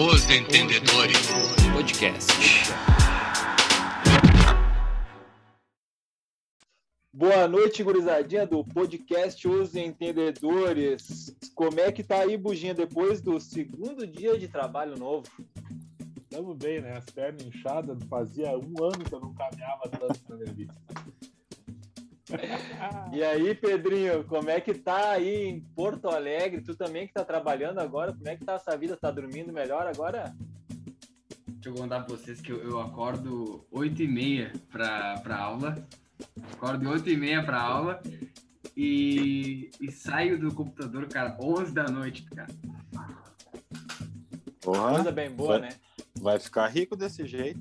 Os Entendedores Podcast. Boa noite, gurizadinha do podcast Os Entendedores. Como é que tá aí, Buginha, depois do segundo dia de trabalho novo? Estamos bem, né? As pernas inchadas, fazia um ano que eu não caminhava tanto na minha vida. E aí, Pedrinho, como é que tá aí em Porto Alegre? Tu também que tá trabalhando agora, como é que tá essa vida? Tá dormindo melhor agora? Deixa eu contar pra vocês que eu, eu acordo 8 e meia pra, pra aula. Acordo 8 e meia pra aula e, e saio do computador, cara, 11 da noite, cara. Coisa Porra, bem boa, né? vai ficar rico desse jeito.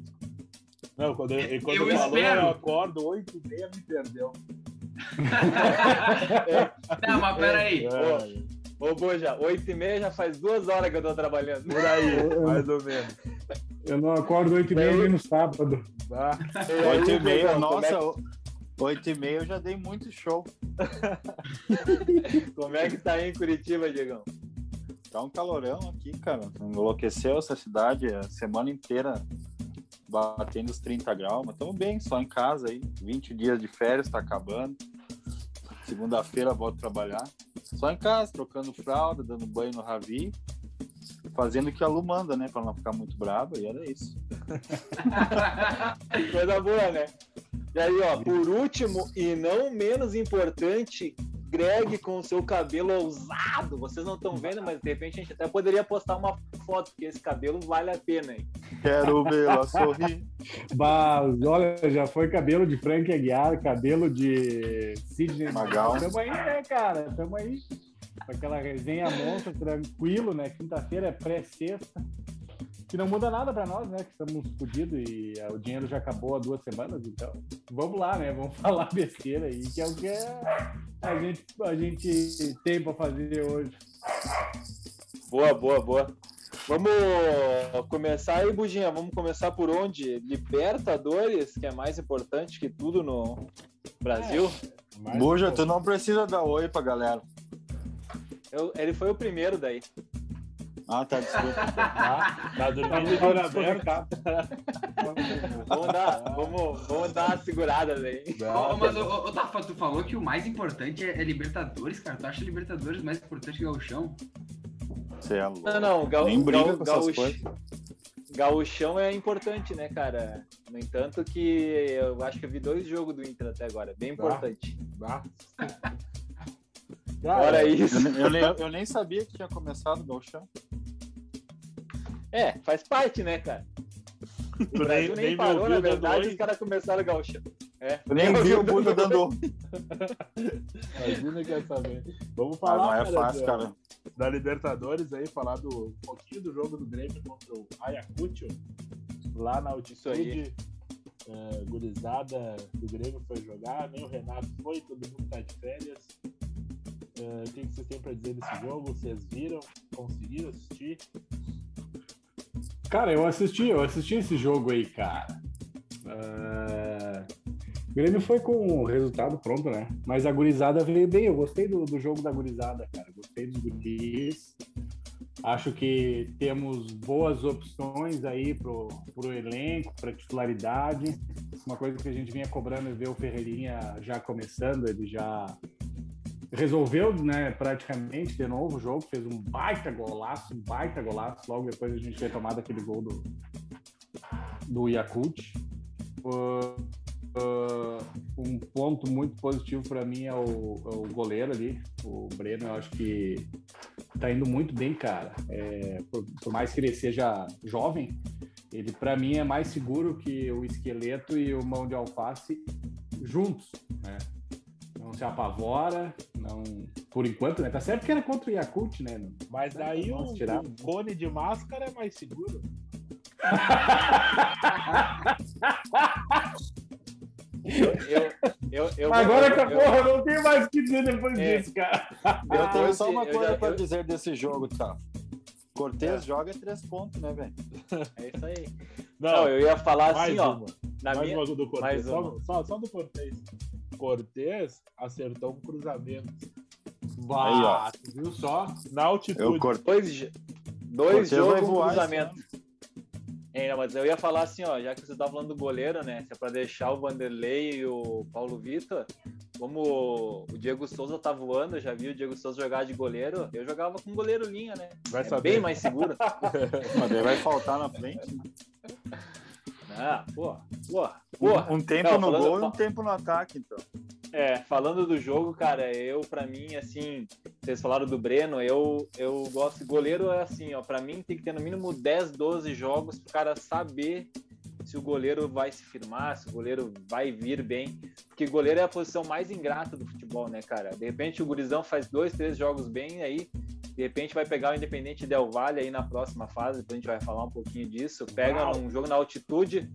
Não, quando, eu, quando Eu eu falou, espero. eu acordo 8 e meia, me perdeu. Não, mas peraí. É, Ô, Boja, oito e meia já faz duas horas que eu tô trabalhando. por aí, mais ou menos. Eu não acordo 8 e meia nem no sábado. Aí, Oito e meia, é nossa, oito e meia eu já dei muito show. Como é que tá aí em Curitiba, Diegão? Tá um calorão aqui, cara. Enlouqueceu essa cidade a semana inteira batendo os 30 graus, mas estamos bem, só em casa aí. 20 dias de férias, tá acabando. Segunda-feira volto trabalhar. Só em casa, trocando fralda, dando banho no Ravi. Fazendo o que a Lu manda, né? Pra não ficar muito brava, e era isso. Coisa boa, né? E aí, ó, por último e não menos importante, Greg com o seu cabelo ousado. Vocês não estão vendo, mas de repente a gente até poderia postar uma foto, porque esse cabelo vale a pena, hein? Quero vê-la sorrir. Mas, olha, já foi cabelo de Frank Aguiar, cabelo de Sidney Magal. Tamo aí, né, cara? Tamo aí. Com aquela resenha monstra, tranquilo, né? Quinta-feira é pré-sexta. Que não muda nada pra nós, né? Que estamos fodidos e eh, o dinheiro já acabou há duas semanas, então vamos lá, né? Vamos falar besteira aí, que é o que a gente, a gente tem pra fazer hoje. Boa, boa, boa. Vamos começar aí, Buginha. Vamos começar por onde? Libertadores, que é mais importante que tudo no Brasil. Mas, Buja, tu não precisa dar oi pra galera. Eu- ele foi o primeiro daí. Ah, tá, desculpa. Tá, tá Tá dormindo de olho aberto. Vamos dar, vamos, vamos dar uma segurada. Ô, ô, mas, ô, Tafa, tu falou que o mais importante é, é Libertadores, cara. Tu acha Libertadores mais importante que Gauchão? Você é louco. Não, não, o Gal, Nem briga com essas coisas. É importante, né, cara? No entanto, que eu acho que eu vi dois jogos do Inter até agora, bem importante. Tá? Fora isso. Eu, nem- eu eu nem sabia que tinha começado o Galchão. É, faz parte, né, cara? O Tu Brasil nem, nem- parou, na verdade, os caras começaram o Gauchão. É. Eu nem vi o Buda dando. Imagina que é saber. Vamos Ah, falar não é cara, fácil, da- cara. da Libertadores aí, falar do um pouquinho do jogo do Grêmio contra o Ayacucho, lá na altitude. É, gurizada do Grêmio foi jogar, nem o Renato foi, todo mundo tá de férias. É, o que, vocês têm pra dizer desse jogo? Vocês viram? Conseguiram assistir? Cara, eu assisti, eu assisti esse jogo aí, cara. Ah, O Grêmio foi com o resultado pronto, né? Mas a gurizada veio bem. Eu gostei do, do jogo da gurizada, cara. Gostei dos guris. Acho que temos boas opções aí pro, pro elenco, para titularidade. Uma coisa que a gente vinha cobrando é ver o Ferreirinha já começando. Ele já resolveu, né, praticamente de novo o jogo, fez um baita golaço, um baita golaço, logo depois a gente ter tomado aquele gol do, do Yakult. Uh, uh, um ponto muito positivo para mim é o, é o goleiro ali, o Breno, eu acho que tá indo muito bem, cara. É, por, por mais que ele seja jovem, ele para mim é mais seguro que o esqueleto e o mão de alface juntos, né? Não se apavora, não. Por enquanto, né? Tá certo que era contra o Yakult, né? Mas daí Nossa, o, tirar. o cone de máscara é mais seguro. Eu, eu, eu, eu Agora que a porra, não tem mais o que dizer depois É. disso, cara. eu Eu tenho só uma coisa já- pra eu- dizer desse jogo, tá? Cortez joga três pontos, né, velho? É isso aí. Não, Não, eu ia falar mais assim, ó. uma. Na mais minha, uma do Cortez. Só, só, só do Cortez. Cortez acertou um cruzamento. Bah, tu viu só? Na altitude. Eu cortei. dois, Dois jogos, um cruzamento. É, mas eu ia falar assim, ó, já que você tá falando do goleiro, né? Se é pra deixar o Vanderlei e o Paulo Vitor, como o Diego Souza tá voando, eu já vi o Diego Souza jogar de goleiro, eu jogava com goleiro linha, né? Vai é saber. bem mais seguro. Mas daí vai faltar na frente. ah, pô, pô, pô. Um tempo Não, no falando- gol e um tempo no ataque, então. É, falando do jogo, cara, eu, pra mim, assim, vocês falaram do Breno, eu, eu gosto, goleiro é assim, ó, pra mim tem que ter no mínimo 10, 12 jogos pro cara saber se o goleiro vai se firmar, se o goleiro vai vir bem, porque goleiro é a posição mais ingrata do futebol, né, cara? De repente o gurizão faz dois, três jogos bem, aí de repente vai pegar o Independente Del Valle aí na próxima fase, depois a gente vai falar um pouquinho disso, pega Uau. um jogo na altitude,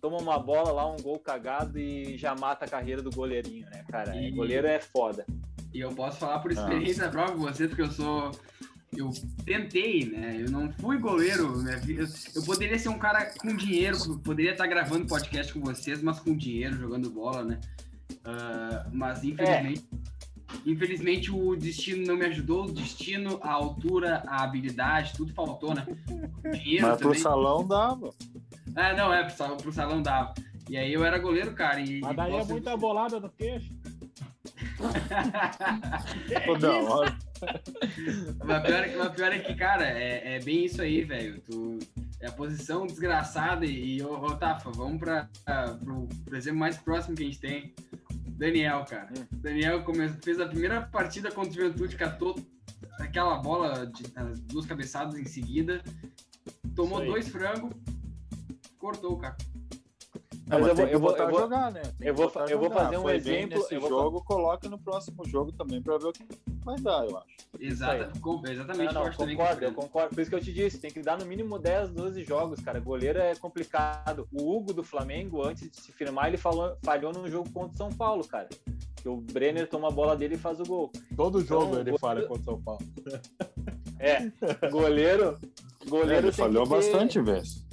toma uma bola lá, um gol cagado e já mata a carreira do goleirinho, né, cara? E- Goleiro é foda. E eu posso falar por experiência própria com você, porque eu sou. Eu tentei, né? Eu não fui goleiro. Né? Eu, eu poderia ser um cara com dinheiro, poderia estar gravando podcast com vocês, mas com dinheiro, jogando bola, né? Ah, mas infelizmente. Infelizmente o destino não me ajudou, o destino, a altura, a habilidade, tudo faltou, né? Dinheiro Mas pro também. salão dava. Ah, não, é, pro salão, pro salão dava. E aí eu era goleiro, cara. E, Mas e daí é muita bolada no queixo. Toda hora. Mas pior, mas pior é que, cara, é, é bem isso aí, velho. Tu, é a posição desgraçada e, ô, ô Tafa, vamos para pro, pro exemplo mais próximo que a gente tem. Daniel, cara. Hum. Daniel come- fez a primeira partida contra o Juventude, catou aquela bola de as duas cabeçadas em seguida, tomou dois frangos, cortou o cara. Mas mas eu vou- eu vou- eu vou- jogar, né? Tem eu vou eu vou fazer um Foi exemplo, Nesse eu vou jogo, coloca no próximo jogo também pra ver o que vai dar, eu acho. Exata, com- exatamente, Não, não, também concordo, eu concordo. Por isso que eu te disse, tem que dar no mínimo 10, 12 jogos, cara. Goleiro é complicado. O Hugo do Flamengo, antes de se firmar, ele falou, falhou num jogo contra o São Paulo, cara. Que o Brenner toma a bola dele e faz o gol. Todo jogo Então, ele goleiro- falha contra o São Paulo. É, goleiro. É, Goleiro ele tem falhou que ter- bastante vezes.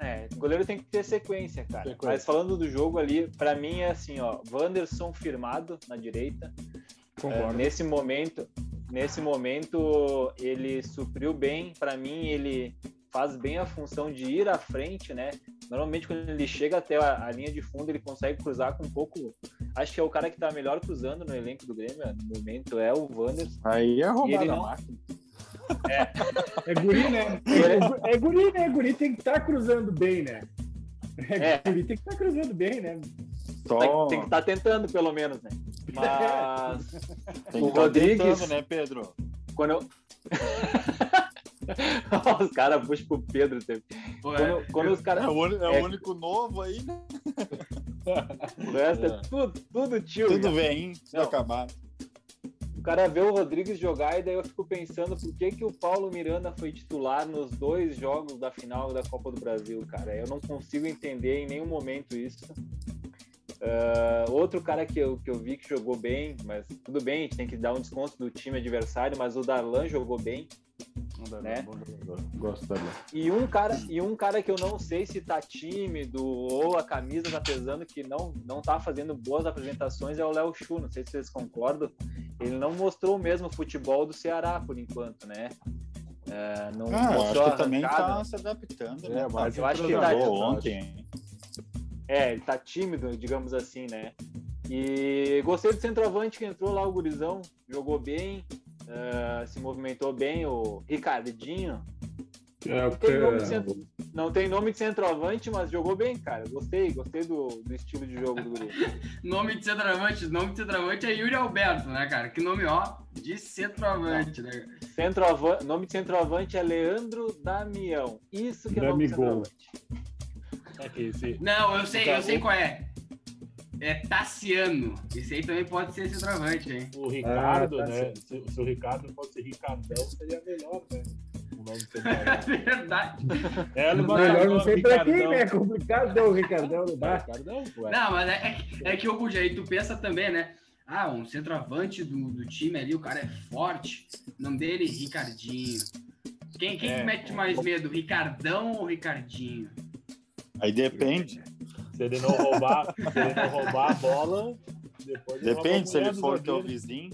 É, goleiro tem que ter sequência, cara. Sequência. Mas falando do jogo ali, pra mim é assim, ó, Wanderson firmado na direita. É, Concordo. nesse momento, nesse momento ele supriu bem. Pra mim ele faz bem a função de ir à frente, né? Normalmente quando ele chega até a, a linha de fundo ele consegue cruzar com um pouco. Acho que é o cara que tá melhor cruzando no elenco do Grêmio no momento é o Wanderson. Aí é a não- máquina. É guri, né? É, é guri, né? Guri tem que estar cruzando bem, né? É, É. Guri tem que estar cruzando bem, né? Só Tem, que estar tentando pelo menos, né? Mas tem o que tá Rodrigues- tentando, né, Pedro? quando eu os caras puxam pro Pedro sempre. É, Quando, quando os caras. É o, é o É. único novo aí, né? O resto é É. tudo, tudo tio. Tudo vem, Não. acabar. O cara vê o Rodrigues jogar e daí eu fico pensando por que, que o Paulo Miranda foi titular nos dois jogos da final da Copa do Brasil, cara. Eu não consigo entender em nenhum momento isso. Ah, outro cara que eu, que eu vi que jogou bem, mas tudo bem, a gente tem que dar um desconto do time adversário, mas o Darlan jogou bem. Né? Bom jogador. Gosto E um cara, e um cara que eu não sei se tá tímido ou a camisa tá pesando, que não, não tá fazendo boas apresentações, é o Léo Chu. Não sei se vocês concordam. Ele não mostrou o mesmo futebol do Ceará por enquanto, né? É, não Ah, acho mostrou que também tá se adaptando, É, né? mas eu acho que tá- ontem. É, ele tá tímido, digamos assim, né? E gostei do centroavante que entrou lá, o Gurizão, jogou bem, eh, se movimentou bem, o Ricardinho. É, o Tem nome de centro- Não tem nome de centroavante, mas jogou bem, cara. Gostei, gostei do, do estilo de jogo do Guri. Nome de centroavante, nome de centroavante é Yuri Alberto, né, cara? Que nome, ó, de centroavante, né? Centroavante, nome de centroavante é Leandro Damião. Isso que é nome de Damigol. centroavante. É que esse, Não, eu sei, eu sei qual é. É Tassiano. Esse aí também pode ser centroavante, hein? o Ricardo, Ah, tá né? Se, se o Ricardo fosse Ricardão, seria melhor, né? O nome do centroavante. Verdade. É, ele Melhor não sei pra quem, né? É complicado o Ricardão, não dá. Ricardão, ué. Não, mas é, é, que- é que, ô Guja, aí tu pensa também, né? Ah, um centroavante do, do time ali, o cara é forte. O nome dele, Ricardinho. Quem, quem É. mete mais medo, Ricardão ou Ricardinho? Aí depende. Se ele não roubar, se ele não roubar a bola, depois ele Depende se ele for teu vizinho.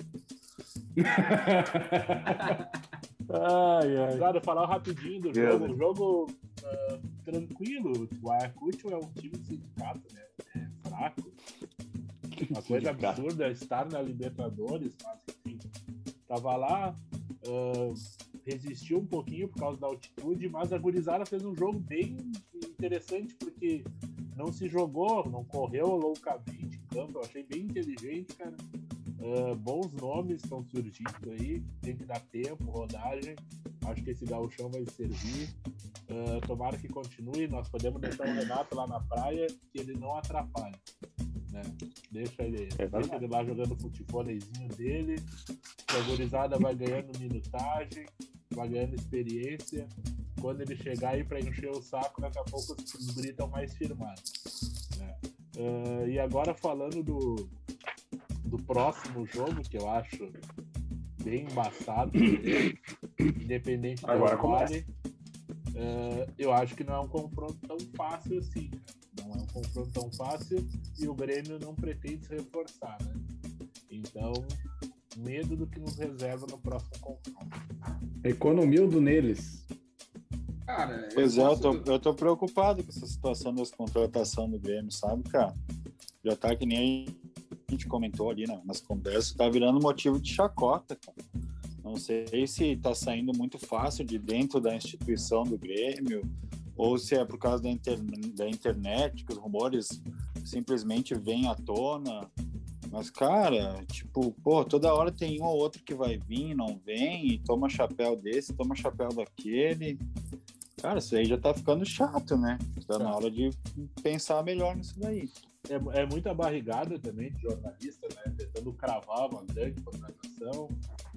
Ai, ai. Gurizada, falar rapidinho do jogo. Um jogo ah, tranquilo. O Ayacucho é um time de sindicato, né? É fraco. Uma coisa absurda é estar na Libertadores, mas enfim. Tava lá, ah, resistiu um pouquinho por causa da altitude, mas a gurizada fez um jogo bem interessante, porque não se jogou, não correu loucamente em campo. Eu achei bem inteligente, cara. Ah, bons nomes estão surgindo aí, tem que dar tempo, rodagem. Acho que esse gauchão vai servir. Ah, tomara que continue. Nós podemos deixar o Renato lá na praia, que ele não atrapalha. Né? Deixa, ele, É deixa ele lá jogando o futebolezinho dele. A gurizada vai ganhando minutagem, vai ganhando experiência. Quando ele chegar aí para encher o saco, daqui a pouco os estão mais firmados. né? Ah, e agora falando do, do próximo jogo, que eu acho bem embaçado, independente do Agora eh, eu acho que não é um confronto tão fácil assim. Não é um confronto tão fácil e o Grêmio não pretende se reforçar, né? Então, medo do que nos reserva no próximo confronto. Economildo neles. Cara, Pois é, eu tô, eu tô preocupado com essa situação das contratação do Grêmio, sabe, cara? Já tá que nem a gente comentou ali na- nas conversas, tá virando motivo de chacota, cara. Não sei se tá saindo muito fácil de dentro da instituição do Grêmio, ou se é por causa da, inter- da internet, que os rumores simplesmente vêm à tona. Mas, cara, tipo, pô, toda hora tem um ou outro que vai vir, não vem, e toma chapéu desse, toma chapéu daquele. Cara, isso aí já tá ficando chato, né? Tá na Tá. hora de pensar melhor nisso daí. É, é muita barrigada também de jornalista, né? Tentando cravar uma grande contratação.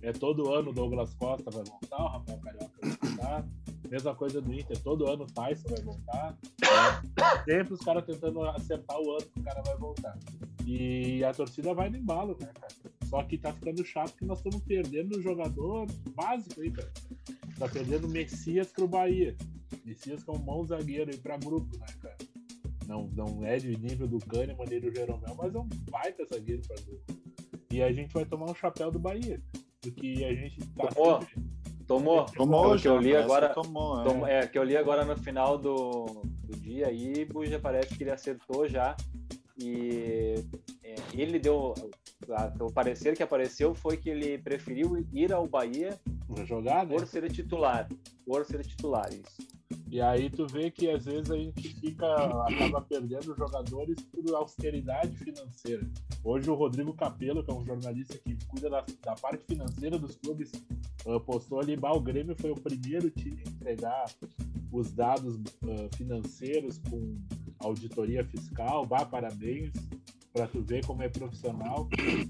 É todo ano o Douglas Costa vai voltar, o Rafael Carioca vai voltar. Mesma coisa do Inter, todo ano o Tyson vai voltar. É, sempre os caras tentando acertar o ano que o cara vai voltar. E a torcida vai no embalo, né, cara? Só que tá ficando chato que nós estamos perdendo o jogador básico aí, cara. Tá perdendo o Messias pro Bahia. Messias que é um bom zagueiro aí pra grupo, né, cara? Não, não é de nível do Kahneman nem do Jeromel, mas é um baita zagueiro pra grupo. E a gente vai tomar um chapéu do Bahia. Porque a gente tá Tomou. sempre- Tomou. Tomou, que eu li agora. que Tomou, é. Tom- É, que eu li agora no final do, do dia aí, Buja parece que ele acertou já. E é, ele deu. A- O parecer que apareceu foi que ele preferiu ir ao Bahia jogar, né? por ser titular. Por ser titular, isso. E aí tu vê que às vezes a gente fica, acaba perdendo jogadores por austeridade financeira. Hoje o Rodrigo Capello, que é um jornalista que cuida da, da parte financeira dos clubes, postou ali, bah, o Grêmio foi o primeiro time a entregar os dados ah, financeiros com auditoria fiscal, bah, parabéns, pra tu ver como é profissional.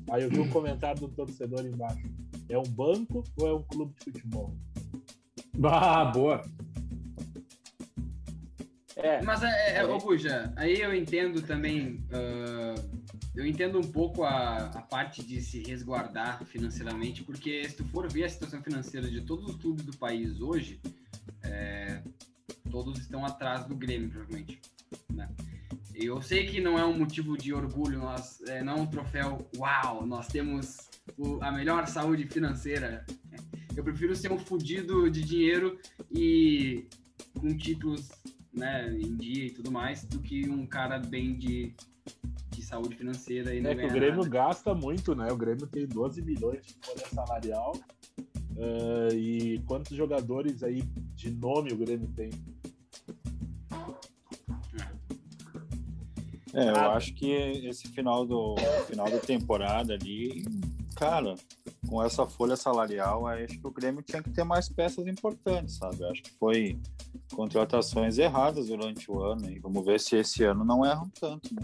Aí eu vi um comentário do torcedor embaixo. É um banco ou é um clube de futebol? Ah, boa. É, Mas, é, é, ô Buja, aí eu entendo também, ah, eu entendo um pouco a, a parte de se resguardar financeiramente, porque se tu for ver a situação financeira de todos os clubes do país hoje, é, todos estão atrás do Grêmio, provavelmente. Né? Eu sei que não é um motivo de orgulho, nós, é, não é um troféu, uau, nós temos o- a melhor saúde financeira. Eu prefiro ser um fudido de dinheiro e com títulos né, em dia e tudo mais, do que um cara bem de, de saúde financeira e não É que o Grêmio nada. gasta muito, né? O Grêmio tem 12 milhões de folha salarial. ah, e quantos jogadores aí de nome o Grêmio tem? É, eu acho que esse final do final da temporada ali, cara, com essa folha salarial, aí acho que o Grêmio tinha que ter mais peças importantes, sabe? Eu acho que foi contratações erradas durante o ano e vamos ver se esse ano não erram tanto. Né?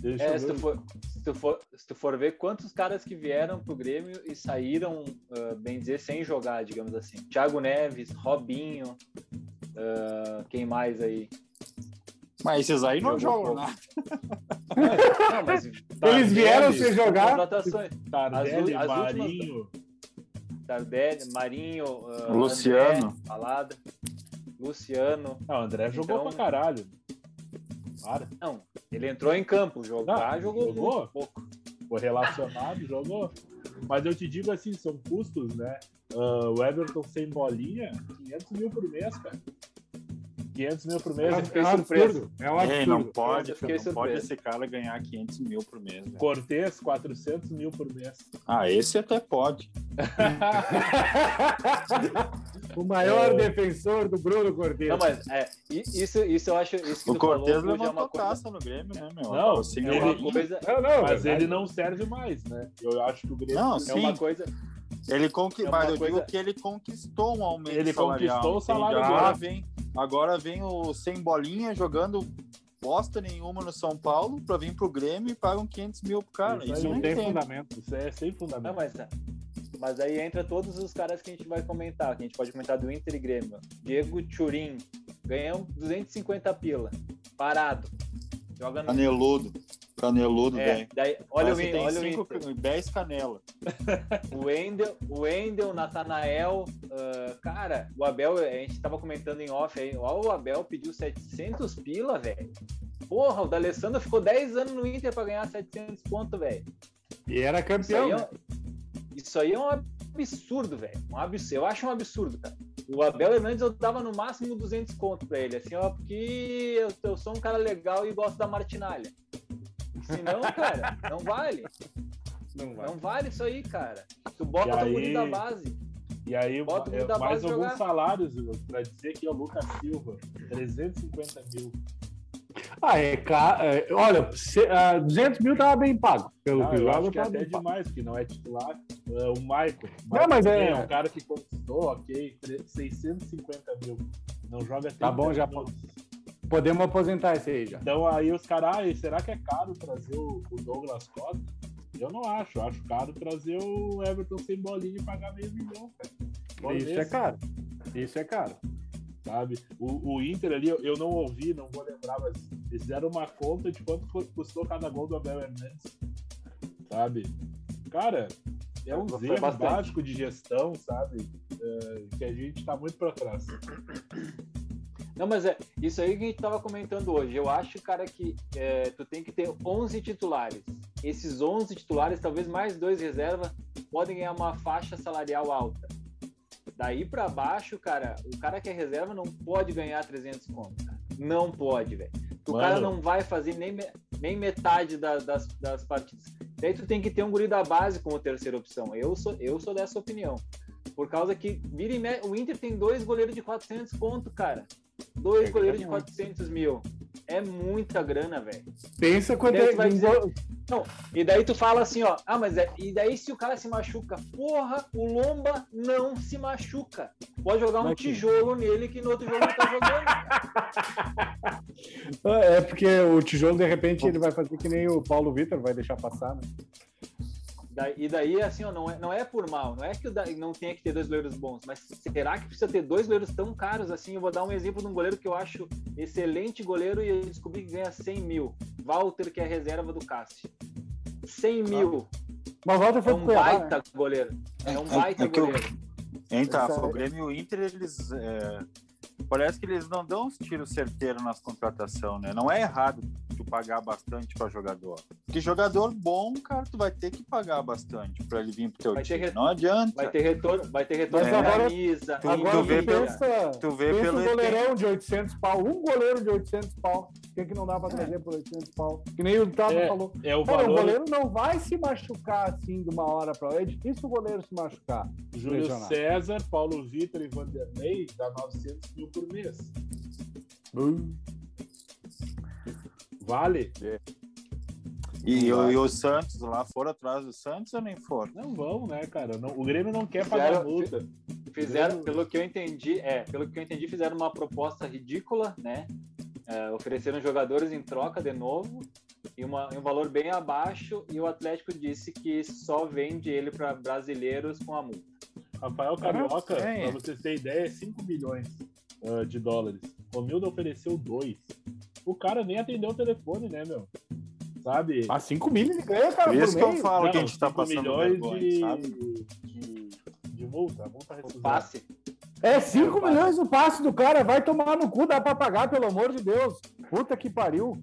Deixa É, eu se ver. tu, for, se, tu for, se tu for ver quantos caras que vieram pro Grêmio e saíram, ah, bem dizer, sem jogar, digamos assim. Thiago Neves, Robinho, ah, quem mais aí? Mas esses aí não jogam nada. Não, mas Eles vieram sem jogar. Tardelli, as últimas- Marinho. Tardelli, Marinho, ah, Luciano. André, Falada, Luciano. Não, o André jogou Então- pra caralho. Para. Não, ele entrou em campo, jogar, Ah, jogou, jogou? muito pouco. Foi relacionado, jogou. Mas eu te digo assim, são custos, né? Ah, o Everton sem bolinha, 500 mil por mês, cara. 500 mil por mês. É um surpreso. absurdo. É um Ei, não absurdo. pode, não pode esse cara ganhar 500 mil por mês. velho. Cortez, 400 mil por mês. Ah, esse até pode. o maior É. defensor do Bruno Cordeiro. Não, mas é, isso, isso eu acho. Isso que O Cortez é levantou uma coisa. taça no Grêmio, né, meu? Não, assim, É uma coisa. Não, não, Mas verdade. ele não serve mais, né? Eu acho que o Grêmio. Não, É sim. uma coisa. Ele conquistou, É eu coisa- digo que ele conquistou um aumento Ele salarial. conquistou o salário agora vem, agora vem o sem bolinha jogando bosta nenhuma no São Paulo pra vir pro Grêmio e pagam 500 mil pro cara. Isso Isso, não não tem entendo. fundamento. Isso é sem Não, fundamento. mas, mas aí entra todos os caras que a gente vai comentar. Que a gente pode comentar do Inter e Grêmio. Diego Turim ganhou 250 pila. Parado. Joga no. Caneludo. Caneludo, É, velho. daí, olha o, tem olha o cinco, Inter. 10 canela. O Wendel, o Wendel, o Natanael, ah, cara, o Abel, a gente tava comentando em off aí, ó, o Abel pediu 700 pila, velho. Porra, o D'Alessandro ficou 10 anos no Inter pra ganhar 700 pontos, velho. E era Isso, campeão. aí é né? um- isso aí é um absurdo, velho. Um absurdo. Eu acho um absurdo, cara. O Abel Hernandes eu dava no máximo 200 conto pra ele, assim, ó, porque eu, eu sou um cara legal e gosto da martinalha. Senão, cara, não vale. Não vai. Não vale isso aí, cara. Tu bota E o aí- guri da base. E aí, Bota o é, mais alguns jogar. salários para dizer que é o Lucas Silva, 350 mil. Ah, é caro. olha, se, ah, 200 mil tava bem pago. Pelo Ah, que eu acho que é até bem pago. demais, que não é titular. É, o Michael. Não, mas também é- um cara que conquistou, ok, tre- 650 mil. Não joga 30 Tá bom, já minutos. Podemos aposentar esse aí já. Então aí os caras, ah, será que é caro trazer o, o Douglas Costa? Eu não acho, eu acho caro trazer o Everton sem bolinha e pagar meio milhão, cara. Isso é caro. Isso é caro. Sabe? O, o Inter ali, eu, eu não ouvi, não vou lembrar, mas eles fizeram uma conta de quanto cu- custou cada gol do Abel Hernandes. Sabe? Cara, é um erro bastante. básico de gestão, sabe? É, que a gente tá muito pra trás. Não, mas é isso aí que a gente tava comentando hoje. Eu acho, cara, que é, tu tem que ter 11 titulares. Esses 11 titulares, talvez mais dois reserva, podem ganhar uma faixa salarial alta. Daí pra baixo, cara, o cara que é reserva não pode ganhar 300 conto. cara. Não pode, velho. O cara não vai fazer nem, nem metade da- das, das partidas. Daí tu tem que ter um guri da base como terceira opção. Eu sou, eu sou dessa opinião. Por causa que vira e me... o Inter tem dois goleiros de 400 conto, cara. Dois É goleiros de grana. 400 mil. É muita grana, velho. Pensa quando é. vai dizer- E daí tu fala assim, ó, ah, mas é... e daí se o cara se machuca? Porra, o Lomba não se machuca. Pode jogar um Mas que- tijolo nele que no outro jogo ele tá jogando. cara. É porque o tijolo, de repente, ele vai fazer que nem o Paulo Vitor, vai deixar passar, né? E daí, assim, ó, não é, não é por mal, não é que o da- não tenha que ter dois goleiros bons, mas será que precisa ter dois goleiros tão caros assim? Eu vou dar um exemplo de um goleiro que eu acho excelente goleiro e eu descobri que ganha 100 mil. Walter, que é reserva do Cássio. 100 mil. Mas Walter É foi um Cuiabá, né? baita goleiro. É um É- baita é que eu- goleiro. Hein, tá? Essa- O Grêmio e o Inter, eles. é, Parece que eles não dão os tiros certeiros nas contratações, né? Não é errado tu pagar bastante para jogador. Porque jogador bom, cara, tu vai ter que pagar bastante para ele vir pro teu Vai ter time. re- Não adianta. Vai ter retorno, vai ter retorno Mas de agora- camisa. tu- Agora tu vê pelo- pensa, tu vê pensa pelo um goleirão de 800 pau, um goleiro de 800 pau. O que, que não dá pra trazer por 800 pau? Que nem o Tata É, falou. É o Cara, o valor. goleiro não vai se machucar assim de uma hora pra outra. É difícil o goleiro se machucar. Júlio. César, Paulo Vitor e Vanderlei dá 900 mil por mês. Vale? E, Não o- vai. e o Santos lá foram atrás do Santos ou nem foram? Não vão, né, cara? Não- o Grêmio não quer pagar Fizeram- multa. Fizeram, pelo que eu entendi, é, pelo que eu entendi, fizeram uma proposta ridícula, né? É, ofereceram jogadores em troca de novo e uma, e um valor bem abaixo e o Atlético disse que só vende ele para brasileiros com a multa. Rafael Carioca, é. pra vocês terem ideia, é 5 milhões ah, de dólares. O Mildo ofereceu 2. O cara nem atendeu o telefone, né, meu? Sabe? A 5 mil ele ganha, cara, Por isso que eu falo que a Não, gente tá 5 passando vergonha, de, sabe? de, de multa. A multa O passe. É 5 milhões o passe do cara. Vai tomar no cu, dá pra pagar, pelo amor de Deus. Puta que pariu.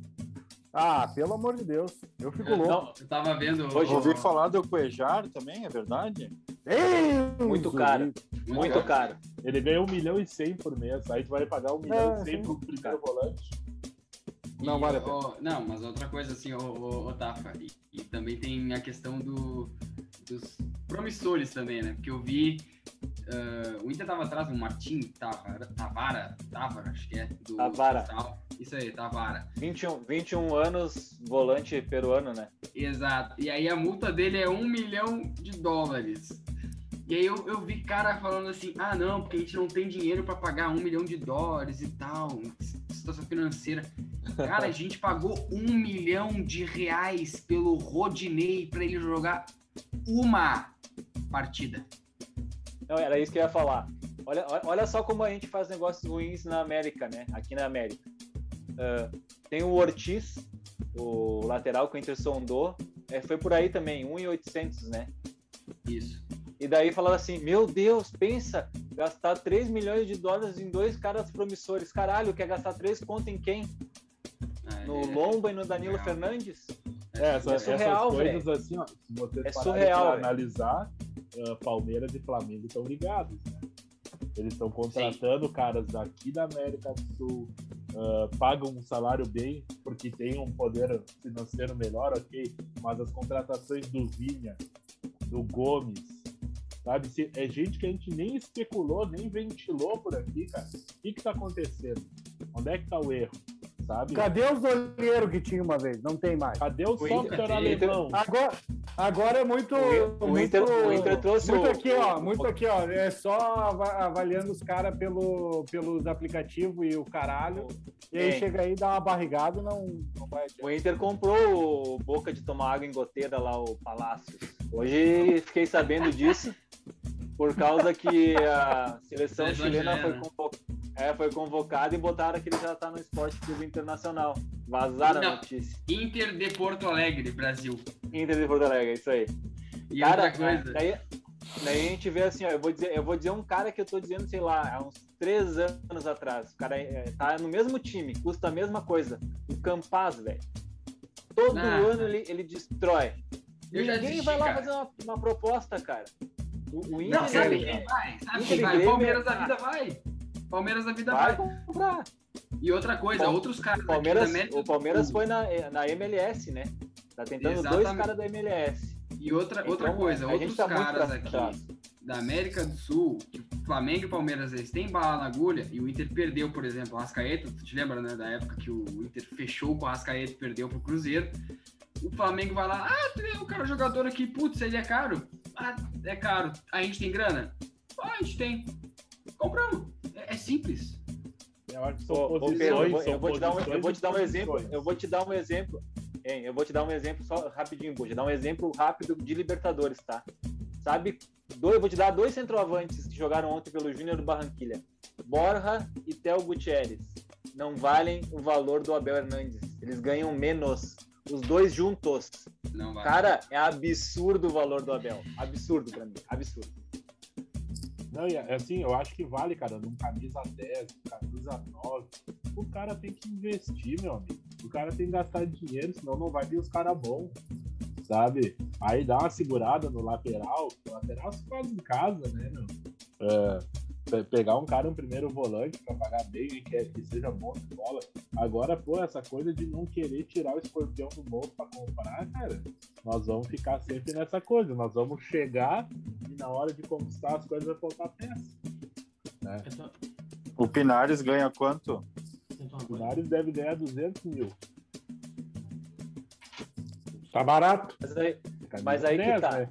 Ah, pelo amor de Deus. Eu fico louco. Não, Eu tava vendo. Hoje Ouvi o- falar do Cuejar também, é verdade? Ei, Muito caro. Muito caro. Ele ganha 1 milhão e 100 por mês. Aí tu vai pagar 1 milhão É, e 100 sim. pro primeiro volante. Não E, vale a pena. ó, não, mas outra coisa assim, ô, ô, ô, Tafa, e, e também tem a questão do, dos promissores também, né? Porque eu vi. ah, o Inter tava atrás do Martim Tavara, Tavara, Tavara, acho que é. Do Tavara. Isso aí, Tavara. 21, 21 anos, volante peruano, né? Exato. E aí a multa dele é um milhão de dólares. E aí eu, eu vi cara falando assim, ah não, porque a gente não tem dinheiro pra pagar um milhão de dólares e tal, situação financeira. Cara, a gente pagou um milhão de reais pelo Rodinei pra ele jogar uma partida. Não, era isso que eu ia falar. Olha, olha só como a gente faz negócios ruins na América, né? Aqui na América. Ah, tem o Ortiz, o lateral que o Inter sondou. É, foi por aí também, 1,800, né? Isso. E daí falaram assim: Meu Deus, pensa, gastar 3 milhões de dólares em dois caras promissores. Caralho, quer gastar 3 conto em quem? Ah, No é- Lomba e no Danilo surreal. Fernandes? É, essa- É essas surreal, coisas assim, ó, se vocês É surreal, analisar, ah, Palmeiras e Flamengo estão ligados, né? Eles estão contratando caras daqui da América do Sul, ah, pagam um salário bem, porque tem um poder financeiro melhor, ok, mas as contratações do Vinha, do Gomes, sabe? Se- É gente que a gente nem especulou, nem ventilou por aqui, cara. O que que tá acontecendo? Onde é que tá o erro? Sabe? Cadê os olheiros que tinha uma vez? Não tem mais. Cadê o, O software Inter- alemão? Agora, agora é muito. O- o muito, Inter- o Inter trouxe muito o- aqui, ó. Muito aqui, ó. É só ava- avaliando os caras pelo, pelos aplicativos e o caralho. E aí Sim. chega aí, dá uma barrigada e não, não vai adiante. O Inter comprou o Boca de tomar água em goteira lá, o Palácio. Hoje fiquei sabendo disso por causa que a seleção chilena foi, é, foi convocada e botaram que ele já tá no Esporte Clube Internacional. Vazaram a Não. notícia. Inter de Porto Alegre, Brasil. Inter de Porto Alegre, é isso aí. E cara, outra coisa. Daí, daí a gente vê assim, ó, eu vou dizer, eu vou dizer um cara que eu tô dizendo, sei lá, há uns três anos atrás. O cara é, tá no mesmo time, custa a mesma coisa. O Campaz, velho. Todo Ah. ano ele, ele destrói. Eu já Ninguém desisti, vai lá cara. fazer uma, uma proposta, cara. O, o Inter Não, sabe quem vai? Sabe quem vai? Palmeiras da vida vai. Palmeiras da vida vai vai. comprar. E outra coisa, outros caras O Palmeiras, América o Palmeiras foi na, na MLS, né? Tá tentando dois Exatamente. caras da MLS. E outra, outra Então, coisa, a gente outros tá caras aqui da América do Sul, tipo, Flamengo e Palmeiras, eles têm bala na agulha e o Inter perdeu, por exemplo, o Arrascaeta, tu te lembra, né, da época que o Inter fechou com o Arrascaeta e perdeu pro Cruzeiro. O Flamengo vai lá, ah, é o cara jogador aqui, putz, ele é caro. Ah, é caro. A gente tem grana? Ah, a gente tem. Compramos. É, é simples. Eu acho que são Ô, ô, posições, Pedro, eu vou, te dar um, eu posições vou te dar exemplo. Eu vou te dar um exemplo. Hein, eu vou te dar um exemplo só rapidinho, vou te dar um exemplo rápido de Libertadores, tá? Sabe? Dois, eu vou te dar dois centroavantes que jogaram ontem pelo Júnior do Barranquilha. Borja e Theo Gutierrez. Não valem o valor do Abel Hernandes. Eles ganham menos. Os dois juntos. Não vai. Cara, é absurdo o valor do Abel. Absurdo pra mim. Absurdo. Não, e assim, eu acho que vale, cara, num camisa 10, camisa 9. O cara tem que investir, meu amigo. O cara tem que gastar dinheiro, senão não vai vir os caras bons, sabe? Aí dá uma segurada no lateral. O lateral se faz em casa, né, meu? É, pegar um cara, um primeiro volante pra pagar bem e que, que seja bom de bola. Agora, pô, essa coisa de não querer tirar o escorpião do bolso pra comprar, cara, nós vamos ficar sempre nessa coisa. Nós vamos chegar e na hora de conquistar as coisas vai faltar peça. O Pinares ganha quanto? O Nares deve ganhar 200 mil. Tá barato. Mas aí, Mas aí que 10, tá. né?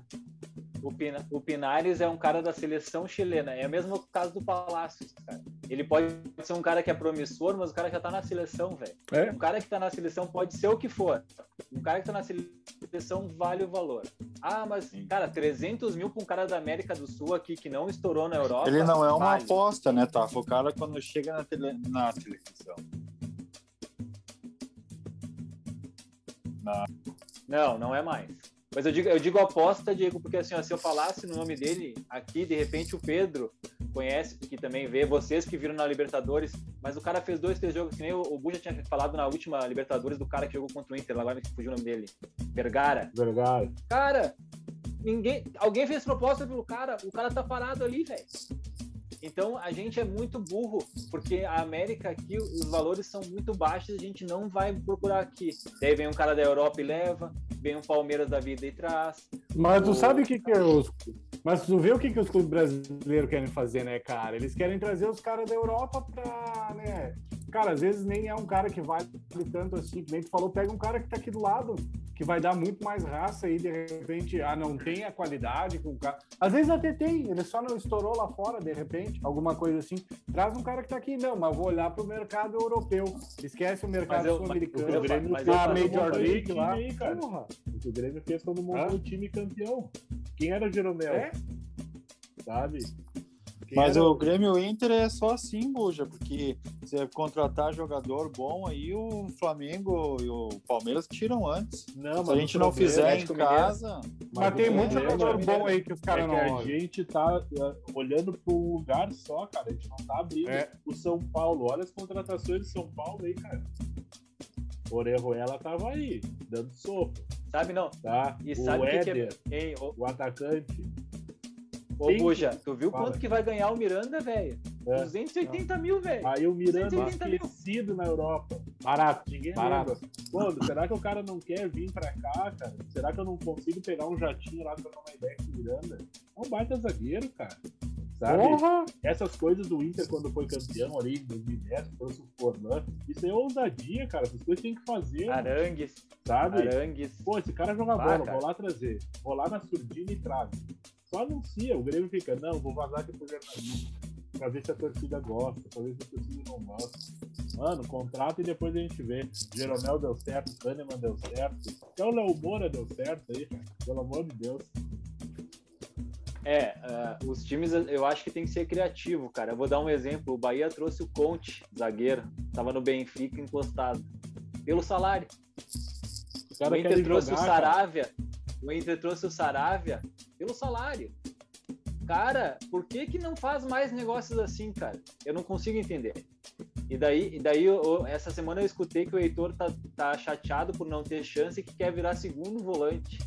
O, Pina, o Pinares é um cara da seleção chilena. É o mesmo caso do Palácios, cara. Ele pode ser um cara que é promissor, mas o cara já tá na seleção, velho. É. Um cara que tá na seleção pode ser o que for. Um cara que tá na seleção vale o valor. Ah, mas, Sim. cara, 300 mil pra um cara da América do Sul aqui que não estourou na Europa. Ele não é uma vale. aposta, né, tá? O cara quando chega na, tele, na televisão. Não, não é mais. Mas eu digo, eu digo aposta, Diego, porque assim, ó, se eu falasse no nome dele aqui, de repente o Pedro conhece, que também vê, vocês que viram na Libertadores, mas o cara fez dois, três jogos, que nem o, o Bu já tinha falado na última Libertadores do cara que jogou contra o Inter, agora me fugiu o nome dele. Vergara. Vergara. Cara, ninguém. Alguém fez proposta pelo cara, o cara tá parado ali, velho. Então a gente é muito burro, porque a América aqui, os valores são muito baixos, a gente não vai procurar aqui. Daí vem um cara da Europa e leva, vem um Palmeiras da vida e traz. Mas tu sabe o que, que é os. Mas tu vê o que, que os clubes brasileiros querem fazer, né, cara? Eles querem trazer os caras da Europa pra, né? Cara, às vezes nem é um cara que vale tanto assim, que nem tu falou, pega um cara que tá aqui do lado, que vai dar muito mais raça aí, de repente, ah, não tem a qualidade com o cara. Às vezes até tem, ele só não estourou lá fora, de repente, alguma coisa assim. Traz um cara que tá aqui, não, mas vou olhar pro mercado europeu. Esquece o mercado sul-americano. O a quando Major League lá. aí, cara. Porra. O Grêmio fez quando montou Hã? o time campeão. Quem era o Jeromel? É? Sabe? Mas era o Grêmio Inter é só assim, Buja, porque se é contratar jogador bom, aí o Flamengo e o Palmeiras tiram antes. Não, Se a mas gente o não fizer em casa, Mas o tem muito jogador é bom aí que os É caras que não a olham. gente tá uh, olhando para um lugar só, cara. A gente não tá abrindo É. o São Paulo. Olha as contratações de São Paulo aí, cara. Orejuela tava aí, dando soco, Sabe, não? tá? E o sabe o que, que Éder, é. Hein, ô, o atacante. Ô Buja, tu viu Fala. quanto que vai ganhar o Miranda, velho? É. 280 mil, velho. Aí o Miranda 280 mil. esquecido na Europa. Barato, Ninguém barato. lembra. Pô, será que o cara não quer vir pra cá, cara? Será que eu não consigo pegar um jatinho lá pra dar uma ideia com o Miranda? É um baita zagueiro, cara. Sabe? Porra! Essas coisas do Inter quando foi campeão ali em 2010, trouxe o Forlan. Isso é ousadia, cara. Essas coisas tem que fazer, Arangues, sabe? Arangues. Pô, esse cara joga bola, cara. vou lá trazer. Vou lá na surdina e trago. Só anuncia, o Grêmio fica, não, vou vazar aqui pro jornalismo. Pra ver se a torcida gosta, pra ver se a torcida não gosta. Mano, contrata e depois a gente vê. Jeromel deu certo, Kahneman deu certo. Até o Léo Moura deu certo aí, cara. Pelo amor de Deus. É, ah, os times eu acho que tem que ser criativo, cara. Eu vou dar um exemplo. O Bahia trouxe o Conte, zagueiro. Tava no Benfica encostado. Pelo salário. O caras Inter trouxe jogar, o cara. O Inter trouxe o Saravia pelo salário. Cara, por que que não faz mais negócios assim, cara? Eu não consigo entender. E daí, e daí eu- essa semana eu escutei que o Heitor tá, tá chateado por não ter chance e que quer virar segundo volante.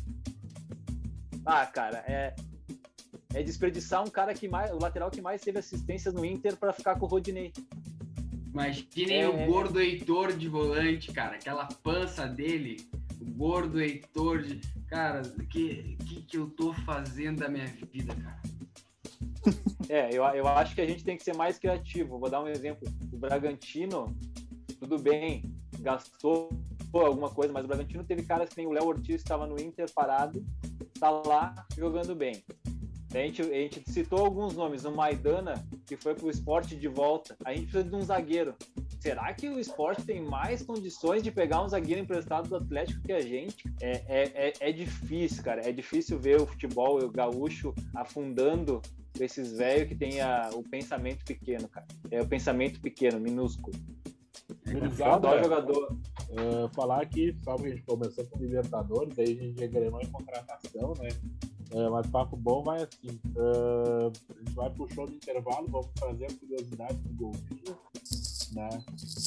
Ah, cara, é, é desperdiçar um cara que mais, o lateral que mais teve assistências no Inter para ficar com o Rodinei. Imaginem É, o gordo Heitor de volante, cara. Aquela pança dele. O gordo Heitor de. Cara, o que, que, que eu tô fazendo da minha vida, cara? É, eu, eu acho que a gente tem que ser mais criativo. Vou dar um exemplo. O Bragantino, tudo bem, gastou alguma coisa, mas o Bragantino teve caras que tem o Léo Ortiz estava no Inter parado, tá lá jogando bem. A gente, a gente citou alguns nomes, o Maidana, que foi pro esporte de volta. A gente precisa de um zagueiro. Será que o esporte tem mais condições de pegar um zagueiro emprestado do Atlético que a gente? É, é, é, é difícil, cara. É difícil ver o futebol o gaúcho afundando esses velhos que tem a- o pensamento pequeno, cara. É o pensamento pequeno, minúsculo. Gurizada, Adoro jogador. Uh, falar aqui, sabe que a gente começou com Libertadores, daí a gente engrenou em contratação, né? Uh, mas papo bom vai assim. Uh, a gente vai pro show do intervalo, vamos trazer a curiosidade do golfinho, né?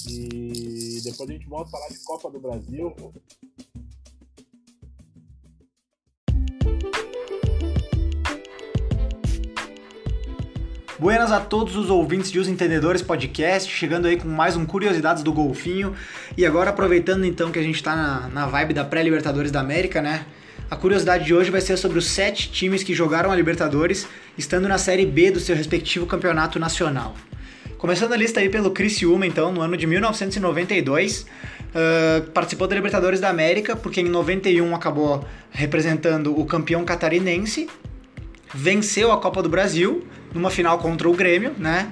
E depois a gente volta a falar de Copa do Brasil. Buenas a todos os ouvintes de Os Entendedores Podcast, chegando aí com mais um Curiosidades do Golfinho. E agora, aproveitando então que a gente tá na, na vibe da pré-Libertadores da América, né? A curiosidade de hoje vai ser sobre os sete times que jogaram a Libertadores, estando na Série B do seu respectivo campeonato nacional. Começando a lista aí pelo Criciúma, então, no ano de 1992, ah, participou da Libertadores da América, porque em 91 acabou representando o campeão catarinense, venceu a Copa do Brasil numa final contra o Grêmio, né?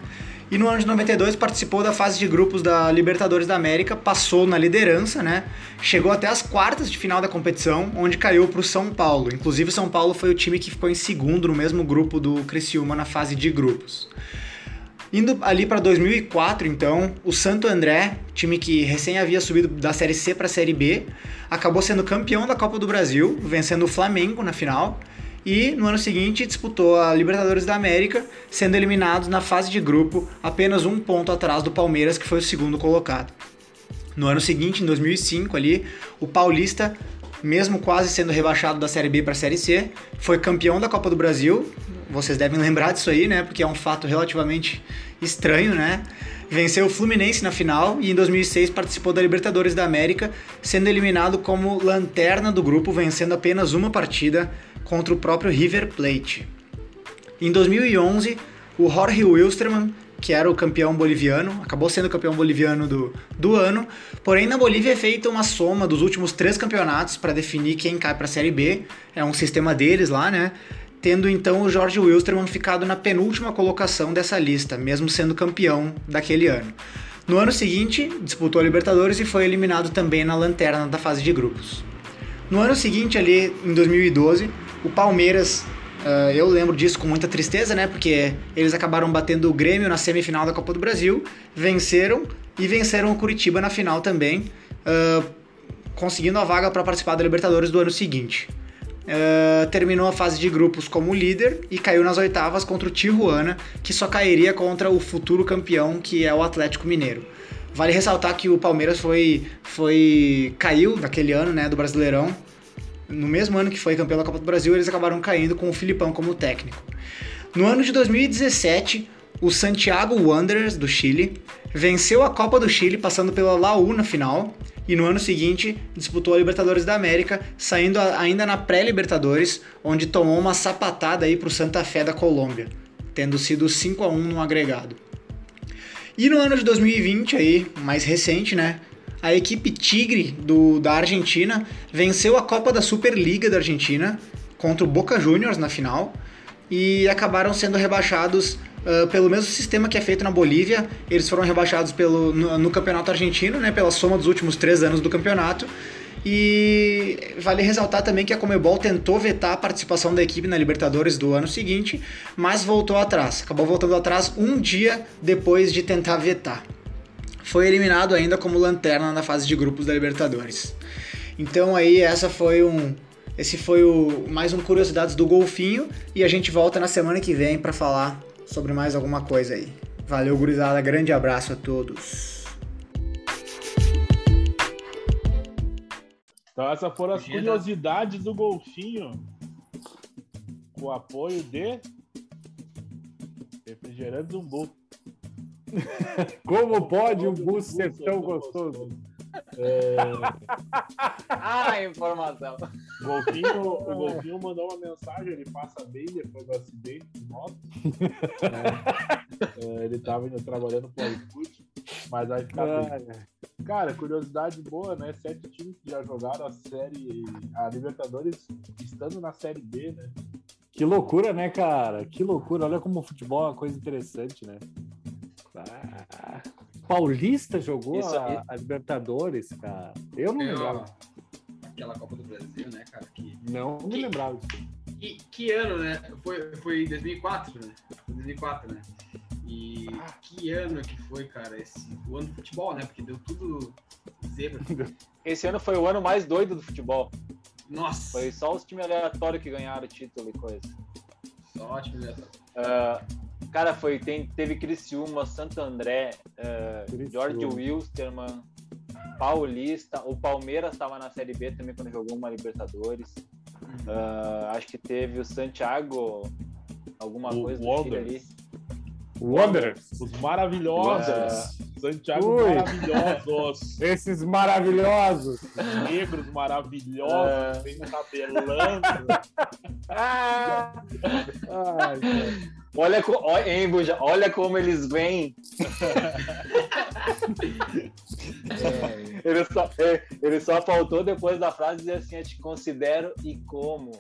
E no ano de 92 participou da fase de grupos da Libertadores da América, passou na liderança, né? Chegou até as quartas de final da competição, onde caiu para o São Paulo. Inclusive, o São Paulo foi o time que ficou em segundo no mesmo grupo do Criciúma na fase de grupos. Indo ali para 2004, então, o Santo André, time que recém havia subido da Série C para a Série B, acabou sendo campeão da Copa do Brasil, vencendo o Flamengo na final. E no ano seguinte disputou a Libertadores da América, sendo eliminados na fase de grupo, apenas um ponto atrás do Palmeiras, que foi o segundo colocado. No ano seguinte, em 2005, ali, o Paulista, mesmo quase sendo rebaixado da Série B para a Série C, foi campeão da Copa do Brasil. Vocês devem lembrar disso aí, né? Porque é um fato relativamente estranho, né? Venceu o Fluminense na final e em 2006 participou da Libertadores da América, sendo eliminado como lanterna do grupo, vencendo apenas uma partida contra o próprio River Plate. Em 2011, o Jorge Wilstermann, que era o campeão boliviano, acabou sendo o campeão boliviano do, do ano, porém na Bolívia é feita uma soma dos últimos três campeonatos para definir quem cai para a Série B, é um sistema deles lá, né? Tendo então o Jorge Wilstermann ficado na penúltima colocação dessa lista, mesmo sendo campeão daquele ano. No ano seguinte, disputou a Libertadores e foi eliminado também na lanterna da fase de grupos. No ano seguinte, ali em 2012, o Palmeiras, uh, eu lembro disso com muita tristeza, né? Porque eles acabaram batendo o Grêmio na semifinal da Copa do Brasil, venceram e venceram o Curitiba na final também, uh, conseguindo a vaga para participar da Libertadores do ano seguinte. Uh, terminou a fase de grupos como líder e caiu nas oitavas contra o Tijuana, que só cairia contra o futuro campeão, que é o Atlético Mineiro. Vale ressaltar que o Palmeiras foi, foi caiu naquele ano, né, do Brasileirão, no mesmo ano que foi campeão da Copa do Brasil, eles acabaram caindo com o Filipão como técnico. No ano de 2017, o Santiago Wanderers do Chile venceu a Copa do Chile passando pela Laú na final e no ano seguinte disputou a Libertadores da América, saindo ainda na pré-Libertadores, onde tomou uma sapatada aí para o Santa Fé da Colômbia, tendo sido 5 a 1 no agregado. E no ano de 2020 aí, mais recente, né, a equipe Tigre do, da Argentina venceu a Copa da Superliga da Argentina contra o Boca Juniors na final e acabaram sendo rebaixados uh, pelo mesmo sistema que é feito na Bolívia. Eles foram rebaixados pelo, no, no, campeonato argentino, né, pela soma dos últimos três anos do campeonato. E vale ressaltar também que a Comebol tentou vetar a participação da equipe na Libertadores do ano seguinte, mas voltou atrás. Acabou voltando atrás um dia depois de tentar vetar foi eliminado ainda como lanterna na fase de grupos da Libertadores. Então aí essa foi um esse foi o mais um curiosidades do golfinho e a gente volta na semana que vem para falar sobre mais alguma coisa aí. Valeu, gurizada, grande abraço a todos. Então essas foram as curiosidades do golfinho com o apoio de refrigerante Zumbu. Como pode um bus ser tão gostoso? É... ah, informação. O Golfinho, o Golfinho mandou uma mensagem, ele passa bem depois do acidente de moto. É, é, ele estava trabalhando com o iFood, mas vai ficar bem. Cara, curiosidade boa, né? Sete times que já jogaram a série, a Libertadores estando na série B, né? Que loucura, né, cara? Que loucura. Olha como o futebol é uma coisa interessante, né? Ah, Paulista jogou Isso, a, a, Libertadores, cara. Eu não eu, lembrava. Aquela Copa do Brasil, né, cara? Que, não que, me lembrava Que, que ano, né? Foi, foi 2004, né? Foi 2004, né? E ah. que ano que foi, cara? Esse, o ano do futebol, né? Porque deu tudo zebra. Esse ano foi o ano mais doido do futebol. Nossa! Foi só os times aleatórios que ganharam o título e coisa. Só os times aleatórios. Uh, Cara, foi, tem, teve Criciúma, Santo André, uh, George Wilstermann, Paulista, o Palmeiras estava na Série B também quando jogou uma Libertadores. Uh, acho que teve o Santiago, alguma o coisa do ali. Wanderers. Os maravilhosos. Uh, Santiago Ui. maravilhosos. Esses maravilhosos. Os negros maravilhosos. Uh. Vem tabelando. ah. Ai, Olha, olha, hein, Buja, olha como eles vêm. é. ele, só, é, ele só faltou depois da frase dizer assim: Eu te considero e como.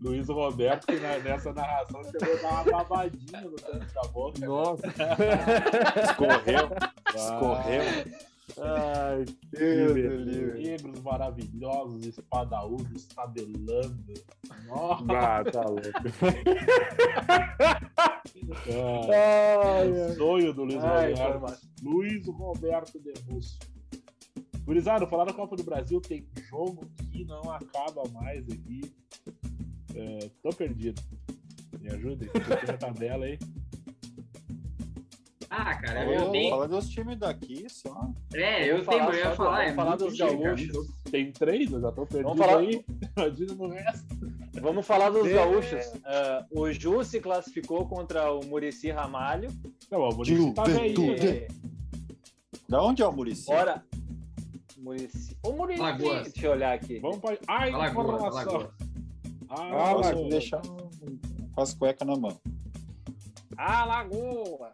Luiz Roberto, que nessa narração chegou a dar uma babadinha no canto da boca. Nossa. Escorreu. Escorreu. Ai, Deus Negros maravilhosos, espadaúdos, tabelando. Nossa, ah, tá louco. ah, sonho do Luiz Ai, Roberto. Luiz Roberto Demusso. Gurizada, falar da Copa do Brasil, tem jogo que não acaba mais aqui. É, tô perdido. Me ajudem, tem a tabela aí. Ah, cara, Fala, eu tenho. fala dos times daqui só. É, eu Vamos tenho, falar eu ia falar. vamos é falar dos gaúchos. Tem três, eu já tô perdido falar- aí. Imagina no resto. Vamos falar dos É. gaúchos. Ah, o Ju se classificou contra o Murici Ramalho. Não, o Muricy tá? E, Da onde é o Murici? ora, Murici. O Murici. Lagoas. Deixa eu olhar aqui. Vamos pra. Ai, informação. Ah, deixar com as cuecas na mão. Alagoas.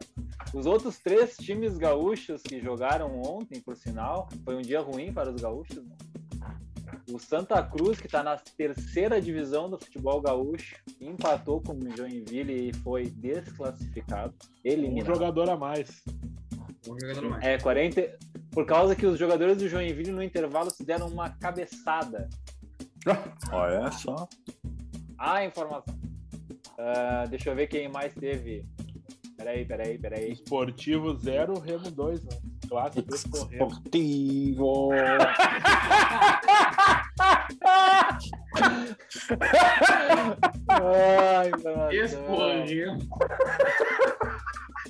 Os outros três times gaúchos que jogaram ontem, por sinal, foi um dia ruim para os gaúchos. né? O Santa Cruz, que está na terceira divisão do futebol gaúcho, empatou com o Joinville e foi desclassificado, Um eliminado. jogador a mais. Um jogador mais. É, 40. Por causa que os jogadores do Joinville no intervalo se deram uma cabeçada. Olha só. A informação. Ah, deixa eu ver quem mais teve. Peraí, peraí, peraí. Esportivo 0, Remo 2, né? Clássico escorrendo. Esportivo. Ai, informação. Escorreu.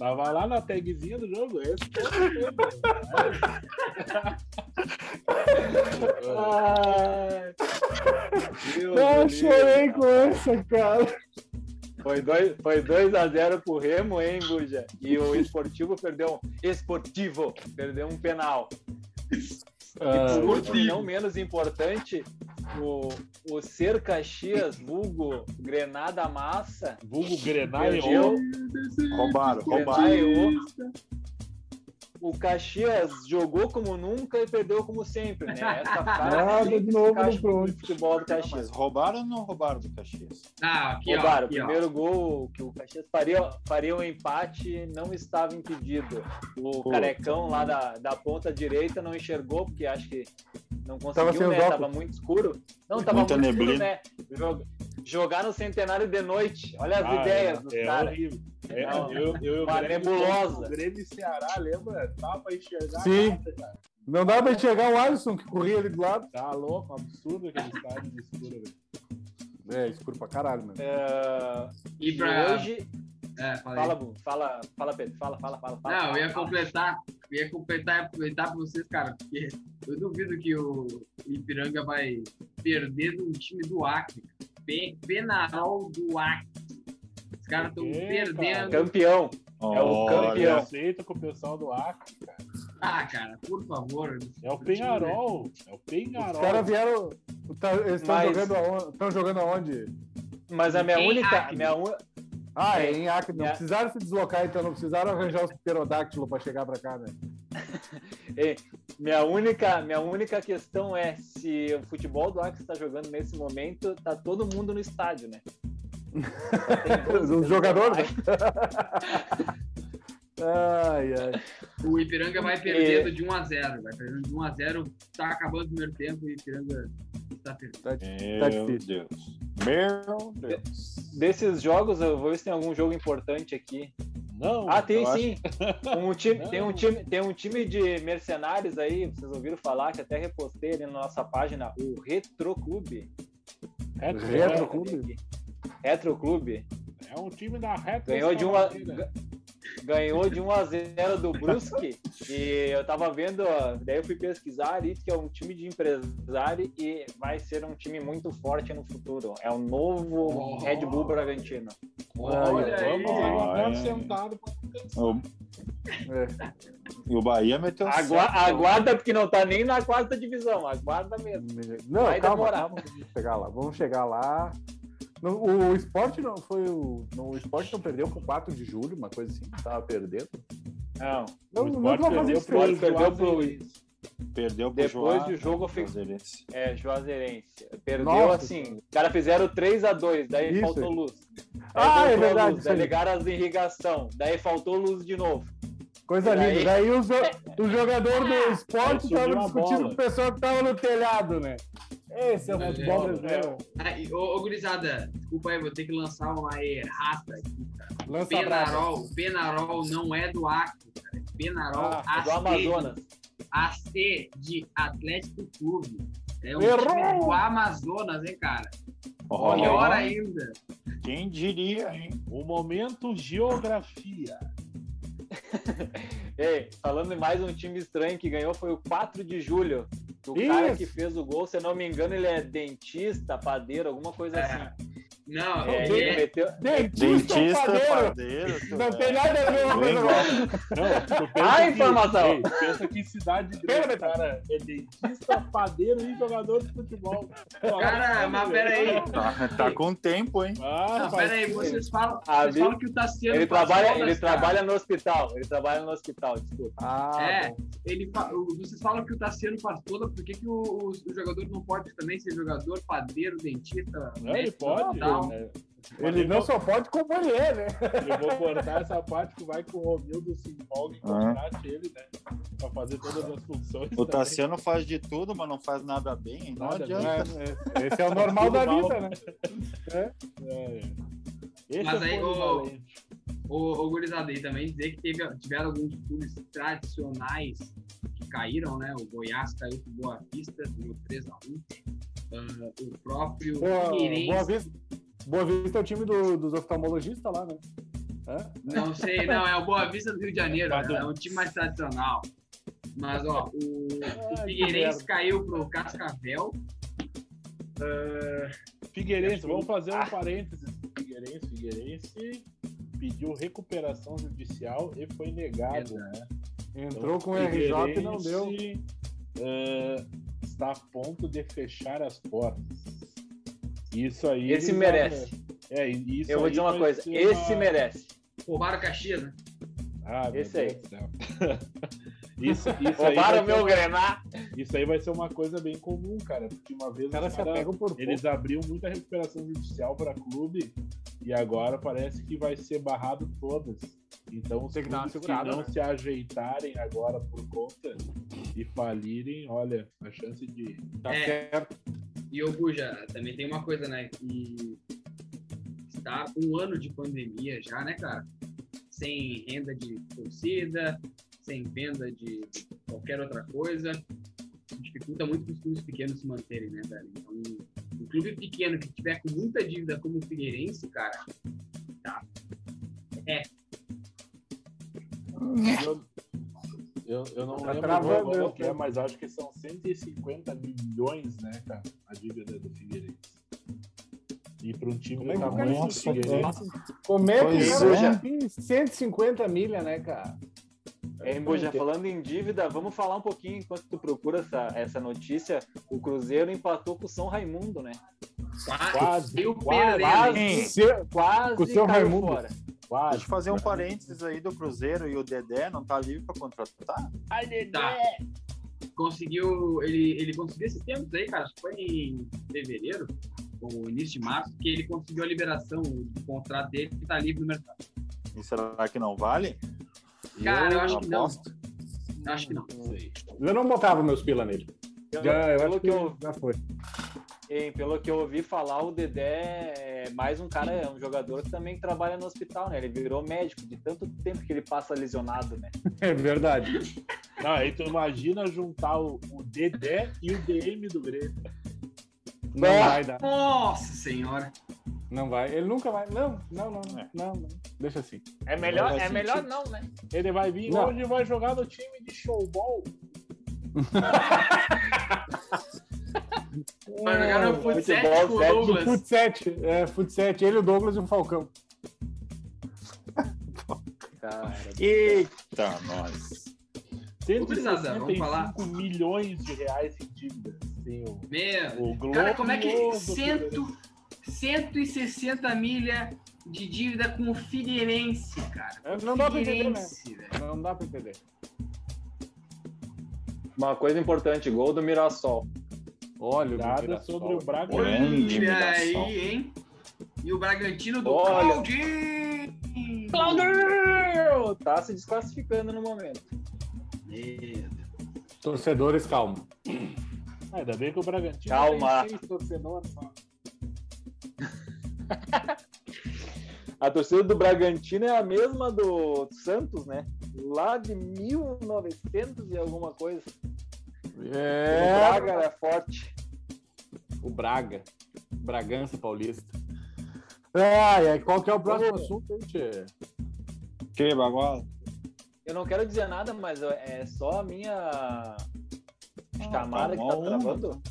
Tava lá na tagzinha do jogo. Escorrendo. Ai. Deus Eu do chorei com essa, cara. Foi 2 foi dois a 0 pro Remo, hein, Buja? E o Esportivo perdeu. Esportivo perdeu um penal. Ah, Por último, e não menos importante, o, o Ser Caxias, vulgo Grenada Massa, Vulgo Grenai perdeu. Roubaram, roubaram. O, o Caxias jogou como nunca e perdeu como sempre, né? Essa frase de novo no futebol do Não, Caxias. mas roubaram ou não roubaram do Caxias? Ah, aqui, ó. Roubaram. O Aqui, ó. primeiro gol que o Caxias faria, faria um empate não estava impedido. O Pô. carecão lá da, da ponta direita não enxergou, porque acho que não Tava conseguiu, né? óculos. Tava muito escuro. Não, tava Muita muito escuro, neblina. né? Jog- Jogar no centenário de noite. Olha as Ah, ideias é, dos é caras. horrível. É, Não, eu, eu, eu, uma Grêmio- nebulosa. O Grêmio e Ceará, lembra? Tava pra enxergar Sim. nada, cara. Não dá pra enxergar o Alisson que corria ali do lado. Tá louco, absurdo aquele estádio de escuro, velho. É, escuro pra caralho, mano. É, E e pra. hoje. É, fala. Fala, Bu, fala, fala, Pedro. Fala, fala, fala. fala Não, eu ia completar, eu ia completar e aproveitar pra vocês, cara, porque eu duvido que o Ipiranga vai perder do time do Acre. Pe- Penarol do Acre. Os caras estão perdendo. Campeão. É o campeão. Aceita com o pessoal do Acre. Ah, cara, por favor. É o Penharol. É o Os Penharol. caras vieram. tá- eles estão Mas- jogando aonde? Estão jogando aonde? Mas a minha Em única. Acre. Minha un... Ah, É. é em Acre. Não É. precisaram se deslocar, então não precisaram arranjar os pterodáctilos pra chegar pra cá, né? Ei, minha única, minha única questão é se o futebol do Acre está jogando nesse momento, tá todo mundo no estádio, né? Só tem 12 Os jogadores, né? Ai, ai. O Ipiranga vai perdendo de 1 a 0 Vai perdendo de 1 a 0 Tá acabando o primeiro tempo e o Ipiranga está perdendo. Tá, tá Meu difícil. Deus. Meu Deus. Desses jogos, eu vou ver se tem algum jogo importante aqui. Não, Ah, tem sim. Um time, tem, um time, tem um time de mercenários aí, vocês ouviram falar, que até repostei ali na nossa página, o Retro Clube. é, Retro Clube? Retro Clube. é um time da Retro. Ganhou de, um a, Salvadeira. ga- ganhou de 1 a 0 do Brusque e eu tava vendo, daí eu fui pesquisar ali que é um time de empresário e vai ser um time muito forte no futuro. É o novo Oh. Red Bull Bragantino. Olha aí. Olha. sentado É. E o Bahia meteu Agua- sete, aguarda porque não tá nem na quarta divisão, aguarda mesmo. Não, Vai calma, demorar. calma, vamos chegar lá. Vamos chegar lá. No- o, o esporte não foi o. no- o esporte não perdeu com 4 de julho, uma coisa assim, tava perdendo. Não, Não, O não vai fazer perdeu perdeu pro-. Perdeu pro Depois Joá, do jogo, Juazeirense. é Juazeirense. Perdeu Nossa assim, os caras fizeram 3 a 2 daí Isso. faltou luz. Daí Ah, é verdade, Luz, daí aí. ligaram as irrigação, daí faltou luz de novo. Coisa daí- linda. Daí o, jo- o jogador do esporte subiu tava a discutindo bola. com o pessoal que tava no telhado, né? Esse é o É, futebol é. brasileiro. Ah, ô, ô, gurizada, desculpa aí, vou ter que lançar uma errata aqui, cara. Lança. Penarol, Penarol não é do Acre, cara. É Penarol Ah, do Astede. Amazonas. AC de Atlético Clube. É um Errou! time do Amazonas, hein, cara? Olha Pior ainda. quem diria, hein? O momento geografia. Ei, falando em mais um time estranho que ganhou foi o 4 de julho. O cara Isso. que fez o gol, se eu não me engano, ele é dentista, padeiro, alguma coisa É. assim. Não, É, ele é- meteu. Dentista, Dentista, padeiro. padeiro. Não tem nada a ver uma Bem coisa com outra. Ah, que- informação! Ei, pensa que cidade Pera, grande, cara, é dentista, padeiro e jogador de futebol. Cara, mas pera aí. Tá, tá com tempo, hein? Ah, Não, faz pera aí, tempo. vocês falam, Ah, vocês falam que o Tassiano Ele faz trabalha, ele cara. trabalha no hospital. Ele trabalha no hospital, desculpa. Ah, É, bom. ele vocês falam que o Tassiano faz toda, por que, que o, o- o jogador não pode também ser jogador, padeiro, dentista? Não, ele pode. Tal? né? Ele não só pode é, né? Eu vou cortar essa parte que vai com o Romildo se empolga e contrate ele, né? Pra fazer todas as funções. O também. Tassiano faz de tudo, mas não faz nada bem. hein? Não Nada adianta. É, esse é o normal da mal. vida, né? É. Esse Mas é aí, ô gurizada, aí também dizer que teve, tiveram alguns clubes tradicionais que caíram, né? O Goiás caiu com Boa Vista, deu 3x1. Ah, o próprio Boa, Boa Vista, Boa Vista é o time do- dos oftalmologistas lá, né? Hã? não sei, não, é o Boa Vista do Rio de Janeiro, né, do- é um time mais tradicional. Mas, ó, o, o Figueirense caiu pro Cascavel. Ah, Figueirense, vamos fazer um parênteses. Figueirense, Figueirense pediu recuperação judicial e foi negado, né? Entrou com o Então, RJ e não deu. Eh, está a ponto de fechar as portas. Isso aí. Esse merece. vão- É, e isso Eu vou dizer uma coisa: esse uma- merece. roubaram o Caxias, né? Ah, meu Esse aí. Deus do céu. isso, isso, aí Roubaram o meu ser, Grená. isso aí vai ser uma coisa bem comum, cara. Porque uma vez Os caras os se cara- pouco. eles abriam muita recuperação judicial para clube e agora parece que vai ser barrado todas. Então, os Tem que dar uma clubes que não né? se ajeitarem agora por conta e falirem, olha, a chance de. Tá É. certo. E o Buja, também tem uma coisa, né? Que está um ano de pandemia já, né, cara? Sem renda de torcida, sem venda de qualquer outra coisa. Dificulta muito para os clubes pequenos se manterem, né, velho? Então, um clube pequeno que tiver com muita dívida como o Figueirense, cara, tá. É, Eu, eu, eu não Tá lembro travando, agora eu o que é, mas acho que são 150 milhões, né, cara, a dívida do Figueirense. E para um time Como é do que o tamanho do se- Figueirense, Como é que Pois o cara é. tem 150 milha, né, cara? Hein, Buja, falando em dívida, vamos falar um pouquinho enquanto tu procura essa, essa notícia. O Cruzeiro empatou com o São Raimundo, né? quase. quase, o quase, Pelé, né? Sim. Se- Quase Com o São Raimundo. fora. Quase. Deixa eu fazer um parênteses aí do Cruzeiro e o Dedé não tá livre pra contratar? Tá. Conseguiu, ele, ele conseguiu esses tempos aí, cara, acho que foi em fevereiro, ou início de março, que ele conseguiu a liberação do contrato dele e tá livre no mercado. E será que não vale? Cara, eu acho que não. aposto. Acho que não. Eu não botava meus pila nele. Pelo, Já, eu pelo acho que eu, já foi. hein, pelo que eu ouvi falar, o Dedé é mais um cara, é um jogador que também trabalha no hospital, né? Ele virou médico de tanto tempo que ele passa lesionado, né? É verdade. Não, aí tu imagina juntar o, o Dedé e o DM do Grêmio. Não É. vai dar. Nossa senhora. Não vai. Ele nunca vai. Não, não, não. É. Não, não. Deixa assim. É melhor- é melhor melhor não, né? Ele vai vir Não. onde vai jogar no time de showball. Vai jogar no Futebol futsal com o Douglas. Futset. É, Futset. Ele, o Douglas e o Falcão. Cara, Eita, nós. Gurizada, vamos falar. 165 milhões de reais em dívida. Tem o, Meu, o Globo. cara, como é que cento, 160 milha de dívida com o Figueirense, cara? É, Não dá pra entender, né? Figueirense, velho. Não dá pra entender. uma coisa importante, gol do Mirassol. Olha, o Nada sobre o Braga. Grande Olha aí, hein? E o Bragantino do Olha. Claudinho. Claudio! Tá se desclassificando no momento. Torcedores, calma. Ah, ainda bem que o Bragantino Calma. tem seis torcedores só. A torcida do Bragantino é a mesma do Santos, né? Lá de 1900 e alguma coisa. O É. Braga era forte. O Braga. Bragança Paulista. Ai, ai, qual que é o próximo assunto, hein, tchê? Que baguala? Eu não quero dizer nada, mas é só a minha chamada que tá tá bom. travando.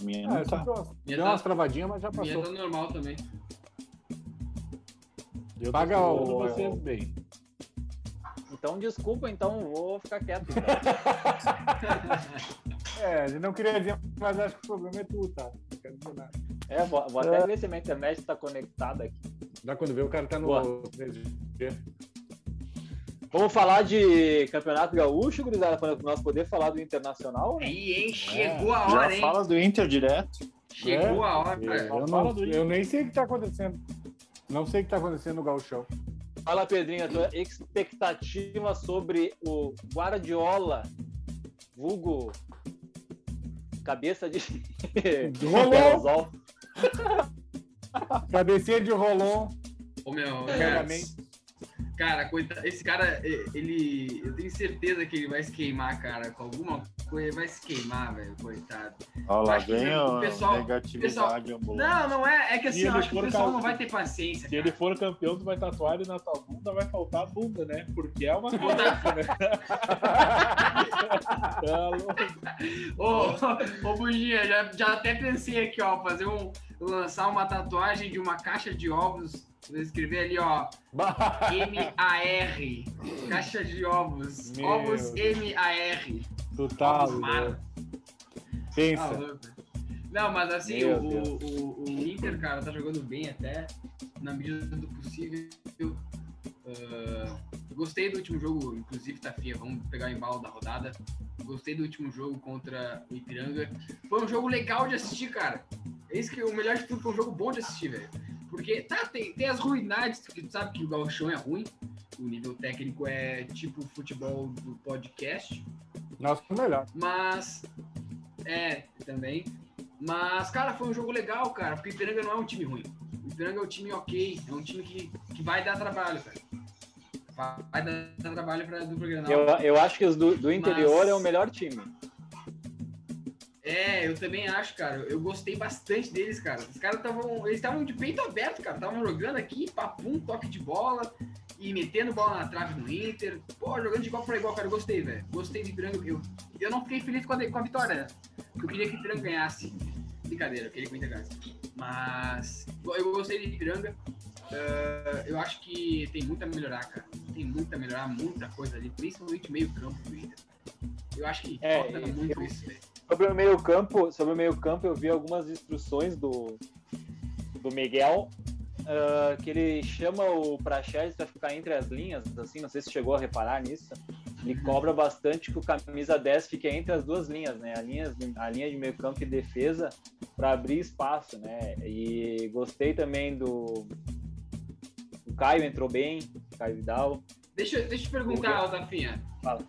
A minha Ah, não é só tá. que eu- Minha deu tá- umas travadinhas, mas já Minha passou. tá normal também. Eu Paga o- vocês bem. Então, desculpa, então vou ficar quieto. então. É, ele não queria dizer, mas acho que o problema é tu, tá? Não quero dizer nada. É, vou, vou até ver se a minha internet tá conectada aqui. Já quando vê o cara tá no Boa. 3G. Vamos falar de Campeonato Gaúcho, gurizada, para nós poder falar do Internacional, né? Aí, hein? Chegou a Já hora, hein? fala do Inter direto. Chegou a hora. Eu, Fala não, eu nem sei o que tá acontecendo. Não sei o que tá acontecendo no Gauchão. Fala, Pedrinho, a tua expectativa sobre o Guardiola, vulgo cabeça de! Aerosol. Cabecinha de rolon. Ô, meu, cara, cara, coita- esse cara, ele. Eu tenho certeza que ele vai se queimar, cara. Com alguma vai se queimar, velho, coitado. Olha lá, vem o pessoal- negatividade ambulante. Não, não é. É que assim, eu acho que o pessoal não vai ter paciência. Se cara. ele for campeão, tu vai tatuar ele na tua bunda, vai faltar a bunda, né? Porque é uma coisa, né? Tá louco. Ô, ô, Buginha, já, já até pensei aqui, ó, fazer um. lançar uma tatuagem de uma caixa de ovos. Vou escrever ali, ó. M-A-R. Caixa de ovos. Meu Ovos. M-A-R. Tu tá. Tá Pensa. louco. Não, mas assim, o, o, o Inter, cara, tá jogando bem até, na medida do possível. Ah, gostei do último jogo, inclusive, tá fia, vamos pegar o embalo da rodada. Gostei do último jogo contra o Ipiranga. Foi um jogo legal de assistir, cara. É isso que o melhor de tudo, foi um jogo bom de assistir, velho. Porque, tá, tem, tem as ruindades, porque tu sabe que o gauchão é ruim. O nível técnico é tipo o futebol do podcast. Nossa, melhor. Mas. É, também. Mas, cara, foi um jogo legal, cara, porque o Ipiranga não é um time ruim. O Ipiranga é um time ok, é um time que, que vai dar trabalho, cara. Vai, dar trabalho pra dupla Grenal. Eu, eu acho que os do, do interior Mas- é o melhor time. É, eu também acho, cara. Eu gostei bastante deles, cara. Os caras estavam. Eles estavam de peito aberto, cara. Estavam jogando aqui, papum, toque de bola e metendo bola na trave no Inter. Pô, jogando de igual pra igual, cara. Eu gostei, velho. Gostei do Ipiranga. Eu, eu não fiquei feliz com a, com a vitória? Eu queria que o Ipiranga ganhasse. Brincadeira, eu queria que o Inter ganhasse. Mas eu gostei do Ipiranga. Ah, eu acho que tem muito a melhorar, cara. Tem muito a melhorar, muita coisa ali, principalmente meio campo do Inter. Eu acho que É, falta eu- muito isso, velho. Sobre o meio campo, sobre o meio campo eu vi algumas instruções do, do Miguel, ah, que ele chama o Praxedes para ficar entre as linhas, assim, não sei se chegou a reparar nisso. Ele cobra bastante que o camisa 10 fique entre as duas linhas, né? A linha, a linha de meio campo e defesa para abrir espaço, né? E gostei também do o Caio entrou bem, Caio Vidal. Deixa, eu- deixa eu te perguntar, Tafinha. Fala.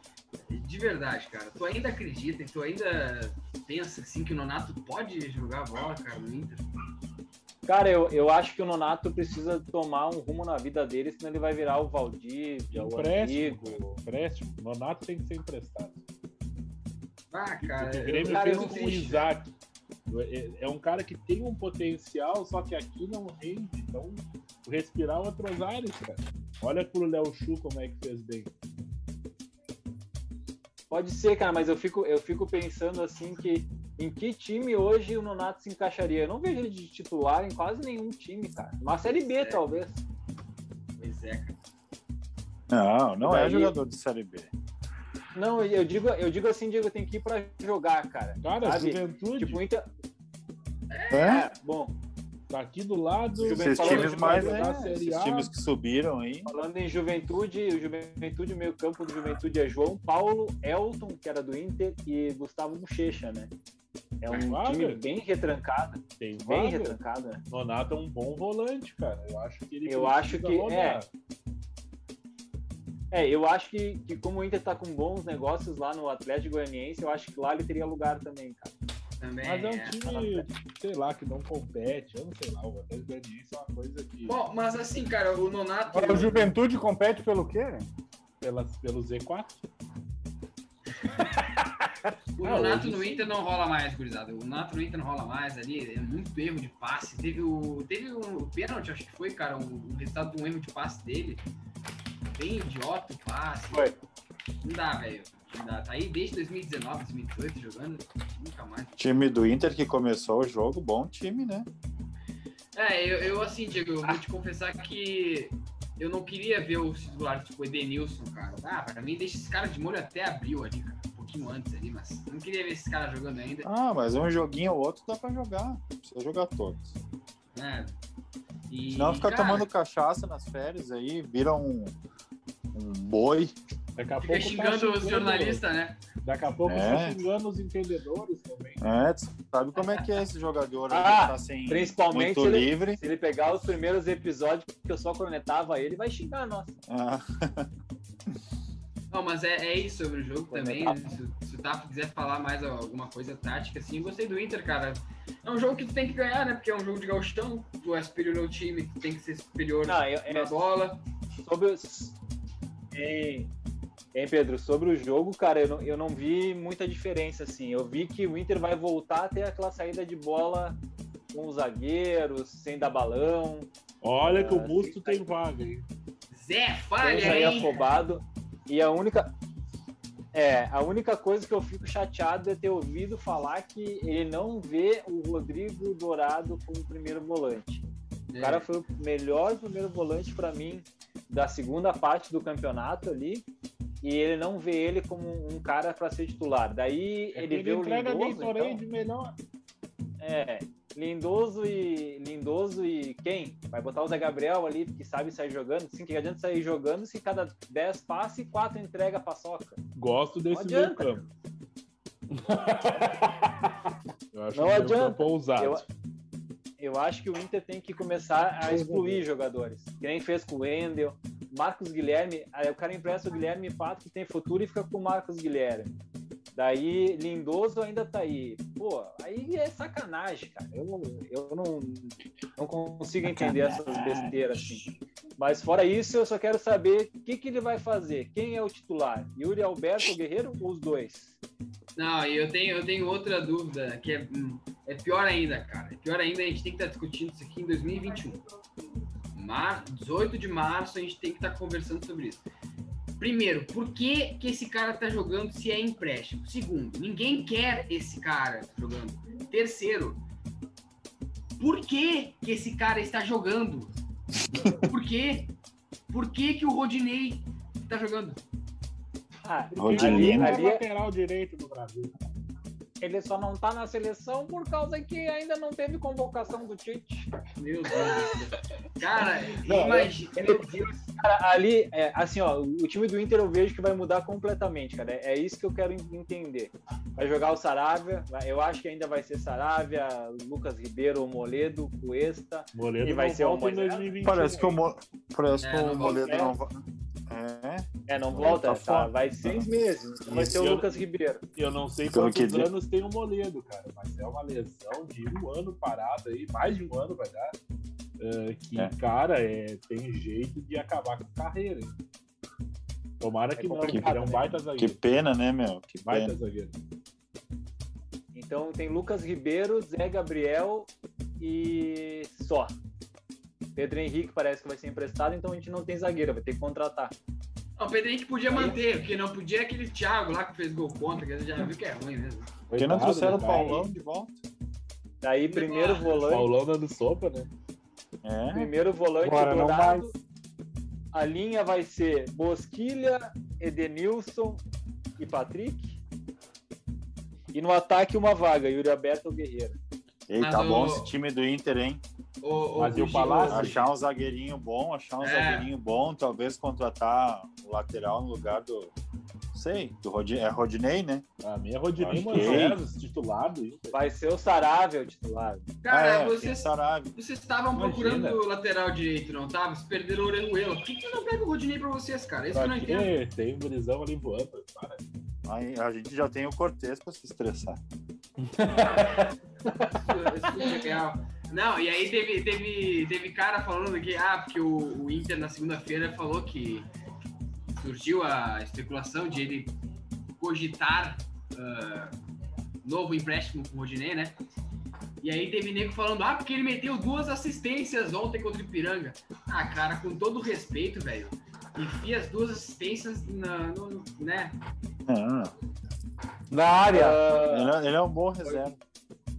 De verdade, cara, tu ainda acredita e tu ainda pensa assim que o Nonato pode jogar bola, cara, no Inter? Cara, eu, eu acho que o Nonato precisa tomar um rumo na vida dele, senão ele vai virar o Valdir, o Empréstimo, amigo. Empréstimo. Nonato tem que ser emprestado. Ah, cara, o Grêmio cara, fez com o. Isaac. É- É um cara que tem um potencial, só que aqui não rende. Então, respirar outros ares, cara. Olha pro Léo Chu como é que fez bem. Pode ser, cara, mas eu fico, eu fico pensando assim que em que time hoje o Nonato se encaixaria? Eu não vejo ele de titular em quase nenhum time, cara. Uma série B, É. talvez. Pois é, cara. Não, não é Daí- jogador de Série B. Não, eu digo, eu digo assim, Diego, tem que ir pra jogar, cara. Cara, Sabe? juventude Tipo, Inter. É? É, bom, tá aqui do lado. Esses falando times mais, né? Esses times que subiram aí. falando em juventude, o juventude, o meio campo do juventude é João Paulo, Elton, que era do Inter, e Gustavo Bochecha, né? É um Vaga. time bem retrancado, Tem bem vaga. retrancado, né? Nonato é um bom volante, cara. Eu acho que ele Eu acho que- rodar. É, eu acho que, que como o Inter tá com bons negócios lá no Atlético Goianiense, eu acho que lá ele teria lugar também, cara. Também. Mas é um é. time, sei lá, que não compete. Eu não sei lá, o Atlético Goianiense é uma coisa que. Bom, mas assim, cara, o Nonato. O Juventude compete pelo quê? pelas, pelo Z4. O Ah, Nonato no. Inter não rola mais, gurizada. O Nonato no Inter não rola mais ali. É muito erro de passe. Teve o. Teve o pênalti, acho que foi, cara, o, o resultado de um erro de passe dele. Bem idiota o passe. Foi. Não dá, velho. Dá. Tá aí desde 2019, 2018 jogando. Nunca mais. Time do Inter que começou o jogo, bom time, né? É, eu, eu assim, Diego, eu vou te confessar que eu não queria ver os titulares tipo Edenilson, cara. Ah, pra mim deixa esse cara de molho até abril ali, cara. Um pouquinho antes ali, mas não queria ver esse cara jogando ainda. Ah, mas um joguinho ou outro dá pra jogar. Não precisa jogar todos. né? E, Senão fica cara, tomando cachaça nas férias aí, vira um, um boi. Daqui a Fica pouco tá xingando os xingando- jornalistas, né? Daqui a pouco É. tá xingando os entendedores também. É, tu sabe como é que é esse jogador aí, Ah, tá sem principalmente muito ele- livre. Se ele pegar os primeiros episódios que eu só cornetava ele, vai xingar nós. Ah, Não, mas é, é isso sobre o jogo também. né? Se, se o Tato quiser falar mais alguma coisa tática, assim, eu gostei do Inter, cara. É um jogo que tu tem que ganhar, né? Porque é um jogo de gauchão. Tu é superior ao time, tu tem que ser superior Não, eu, na é, bola. sobre os. Hein, Pedro, sobre o jogo, cara, eu não, eu não vi muita diferença, assim. Eu vi que o Inter vai voltar a ter aquela saída de bola com os zagueiros, sem dar balão, Olha que o Ah, Busto tem vaga, hein? Zé, falha aí. afobado. E a única. É, a única coisa que eu fico chateado é ter ouvido falar que ele não vê o Rodrigo Dourado como primeiro volante. O cara foi o melhor primeiro volante para mim da segunda parte do campeonato ali. E ele não vê ele como um cara para ser titular. Daí É ele que vê o entrega Lindoso. Então, melhor. é, Lindoso e Lindoso e quem? Vai botar o Zé Gabriel ali, que sabe sair jogando. Sim, que adianta sair jogando se cada 10 passe, 4 entrega a paçoca. Gosto desse Não meio adianta. campo. Eu acho Não o meio adianta. campo ousado. Eu, eu acho que o Inter tem que começar a excluir jogadores. Que nem fez com o Wendel. Marcos Guilherme, aí o cara empresta o Guilherme Pato que tem futuro e fica com o Marcos Guilherme. Daí Lindoso ainda tá aí. Pô, aí é sacanagem, cara. Eu, não- eu não, não consigo entender essas besteiras assim. Mas fora isso, eu só quero saber o que, que ele vai fazer. Quem é o titular? Yuri Alberto Guerreiro ou os dois? Não, eu tenho, eu tenho outra dúvida, que é, hum, é pior ainda, cara. É pior ainda, a gente tem que estar discutindo isso aqui em 2021. Mar, 18 de março, a gente tem que estar conversando sobre isso. Primeiro, por que, que esse cara tá jogando se é empréstimo? Segundo, ninguém quer esse cara jogando. Terceiro, por que, que esse cara está jogando? Por quê? Por que, que o Rodinei tá jogando? Ah, Rodinei, ali, né? ali, é- lateral direito do Brasil. ele só não tá na seleção por causa que ainda não teve convocação do Tite. Meu Deus. Cara, Não, imagina. eu- Meu Deus. Cara, ali, é, assim, ó, o time do Inter eu vejo que vai mudar completamente, cara. É, é isso que eu quero en- entender. Vai jogar o Saravia, eu acho que ainda vai ser Saravia, Lucas Ribeiro, Moledo, Cuesta. Moledo E vai ser o? 2021. parece que o, Mo... parece É, que o. Moledo É. não vai. É, É, não volta, tá tá, vai seis meses. Vai Isso ser o eu- Lucas Ribeiro. Eu não sei Pelo quantos que anos tem o Moledo, cara, mas é uma lesão de um ano parado aí, mais de um ano vai dar. é, que, É. cara, é, tem jeito de acabar com a carreira. hein? Tomara É que não, complicado, porque ele é um né? baita que zagueiro. pena, né, meu? Que Baita pena. zagueiro. Então tem Lucas Ribeiro, Zé Gabriel e só. Pedro Henrique parece que vai ser emprestado, então a gente não tem zagueiro, vai ter que contratar. Não, o Pedro Henrique podia Aí- manter, porque não podia aquele Thiago lá que fez gol contra, que a gente já viu que é ruim mesmo. Por que não trouxeram o? Paulão de volta? Daí primeiro Ah, volante, Paulão dando sopa, né? É. primeiro volante Agora não dourado. A linha vai ser Bosquilha, Edenilson e Patrick. E no ataque uma vaga, Yuri Alberto ou Guerreiro. Ei, Mas tá o- bom esse time do Inter, hein? O, Mas e o Palácio? Achar um zagueirinho bom, achar um É. zagueirinho bom, talvez contratar o lateral no lugar do. Sei, do Rodi... é Rodinei, né? A minha é Rodinei que- Moisés, titular do Inter. Vai ser o Saravia o titular. Cara, ah, é, vocês, Sarabia. vocês estavam Imagina. procurando o lateral direito, não tava? Vocês perderam o Orejuela. Por que, que não pega o Rodinei pra vocês, cara? Isso que eu não Pra entendo. Tem um gurizão ali voando. Para. Aí a gente já tem o Cortez pra se estressar. Não, e aí teve, teve, teve cara falando que, ah, porque o, o Inter na segunda-feira falou que surgiu a especulação de ele cogitar ah, novo empréstimo com o Rodinei, né? E aí teve nego falando, ah, porque ele meteu duas assistências ontem contra o Ipiranga. Ah, cara, com todo respeito, velho, enfia as duas assistências na, no, né? Ah, Na área. Ah, ele, é- ele é um bom reserva.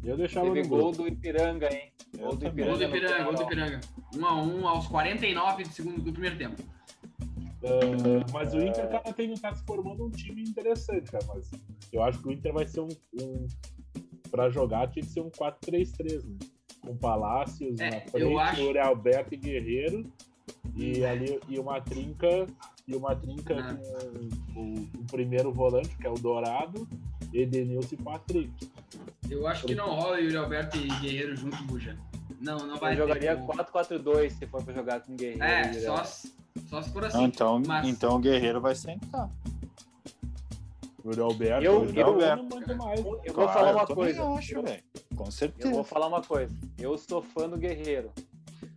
Eu deixava teve no gol gol. do Ipiranga, hein? Gol do também. Gol do Ipiranga. Ipiranga, gol do. Ipiranga. 1 a 1 aos 49 do segundo do primeiro tempo. Ah, mas o Inter, cara, tem, tá se formando um time interessante, cara. Mas eu acho que o Inter vai ser um. um pra jogar, tinha que ser um 4-3-3, né? Com Palácios É, na frente, acho- Alberto e Guerreiro. E ali e uma trinca. E uma trinca Ah. com o, o primeiro volante, que é o Dourado, Edenilson e Patrick. Eu acho que não rola Yuri Alberto e Guerreiro junto, Buja. Não, não vai Eu jogaria como. 4-4-2 se for pra jogar com Guerreiro. É, só, se- só se for assim. Não, então, mas- então o Guerreiro vai sentar. O Uri Alberto, Eu- o Uri eu- Alberto manda mais. Eu vou Claro, falar uma eu coisa. acho, eu, velho. Com eu certeza. vou falar uma coisa. Eu sou fã do Guerreiro.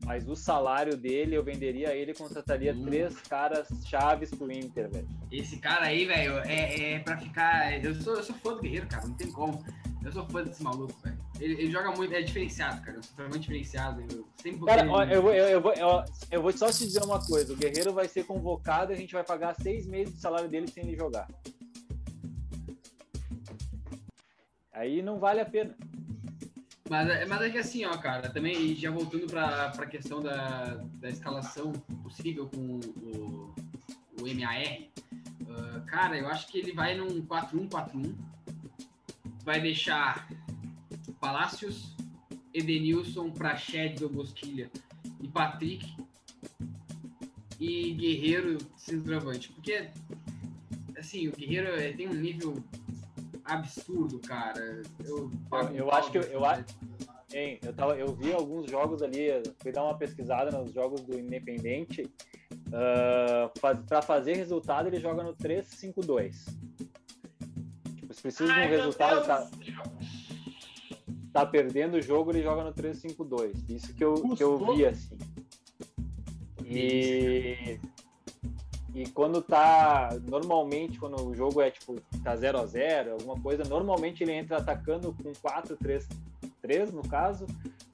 Mas o salário dele, eu venderia ele e contrataria Hum. três caras chaves pro Inter, velho. Esse cara aí, velho, é, é pra ficar. Eu sou, eu sou fã do Guerreiro, cara, não tem como. Eu sou fã desse maluco, velho. Ele, ele joga muito, é diferenciado, cara. Eu sou muito diferenciado. Eu sempre Cara, ó, eu vou, eu, eu vou, eu, eu vou só te dizer uma coisa. O Guerreiro vai ser convocado e a gente vai pagar seis meses de salário dele sem ele jogar. Aí não vale a pena. Mas, é- mas é que assim, ó, cara, também já voltando pra, pra questão da, da escalação possível com o, o MAR, ah, cara, eu acho que ele vai num 4-1-4-1, vai deixar Palácios, Edenilson, Prached, Bosquilha e Patrick e Guerreiro centroavante, porque assim, o Guerreiro tem um nível absurdo, cara. Eu, pago eu pau acho que eu- eu acho- Hein, eu, tava, eu vi alguns jogos ali, fui dar uma pesquisada nos jogos do Independente. ah, faz, para fazer resultado, ele joga no 3-5-2. Tipo, se precisa de um resultado, tá, tá perdendo o jogo, ele joga no 3-5-2. Isso que eu, que eu vi assim. E, e quando tá. Normalmente, quando o jogo é tipo, tá 0 a 0 alguma coisa, normalmente ele entra atacando com 4-3-3, no caso,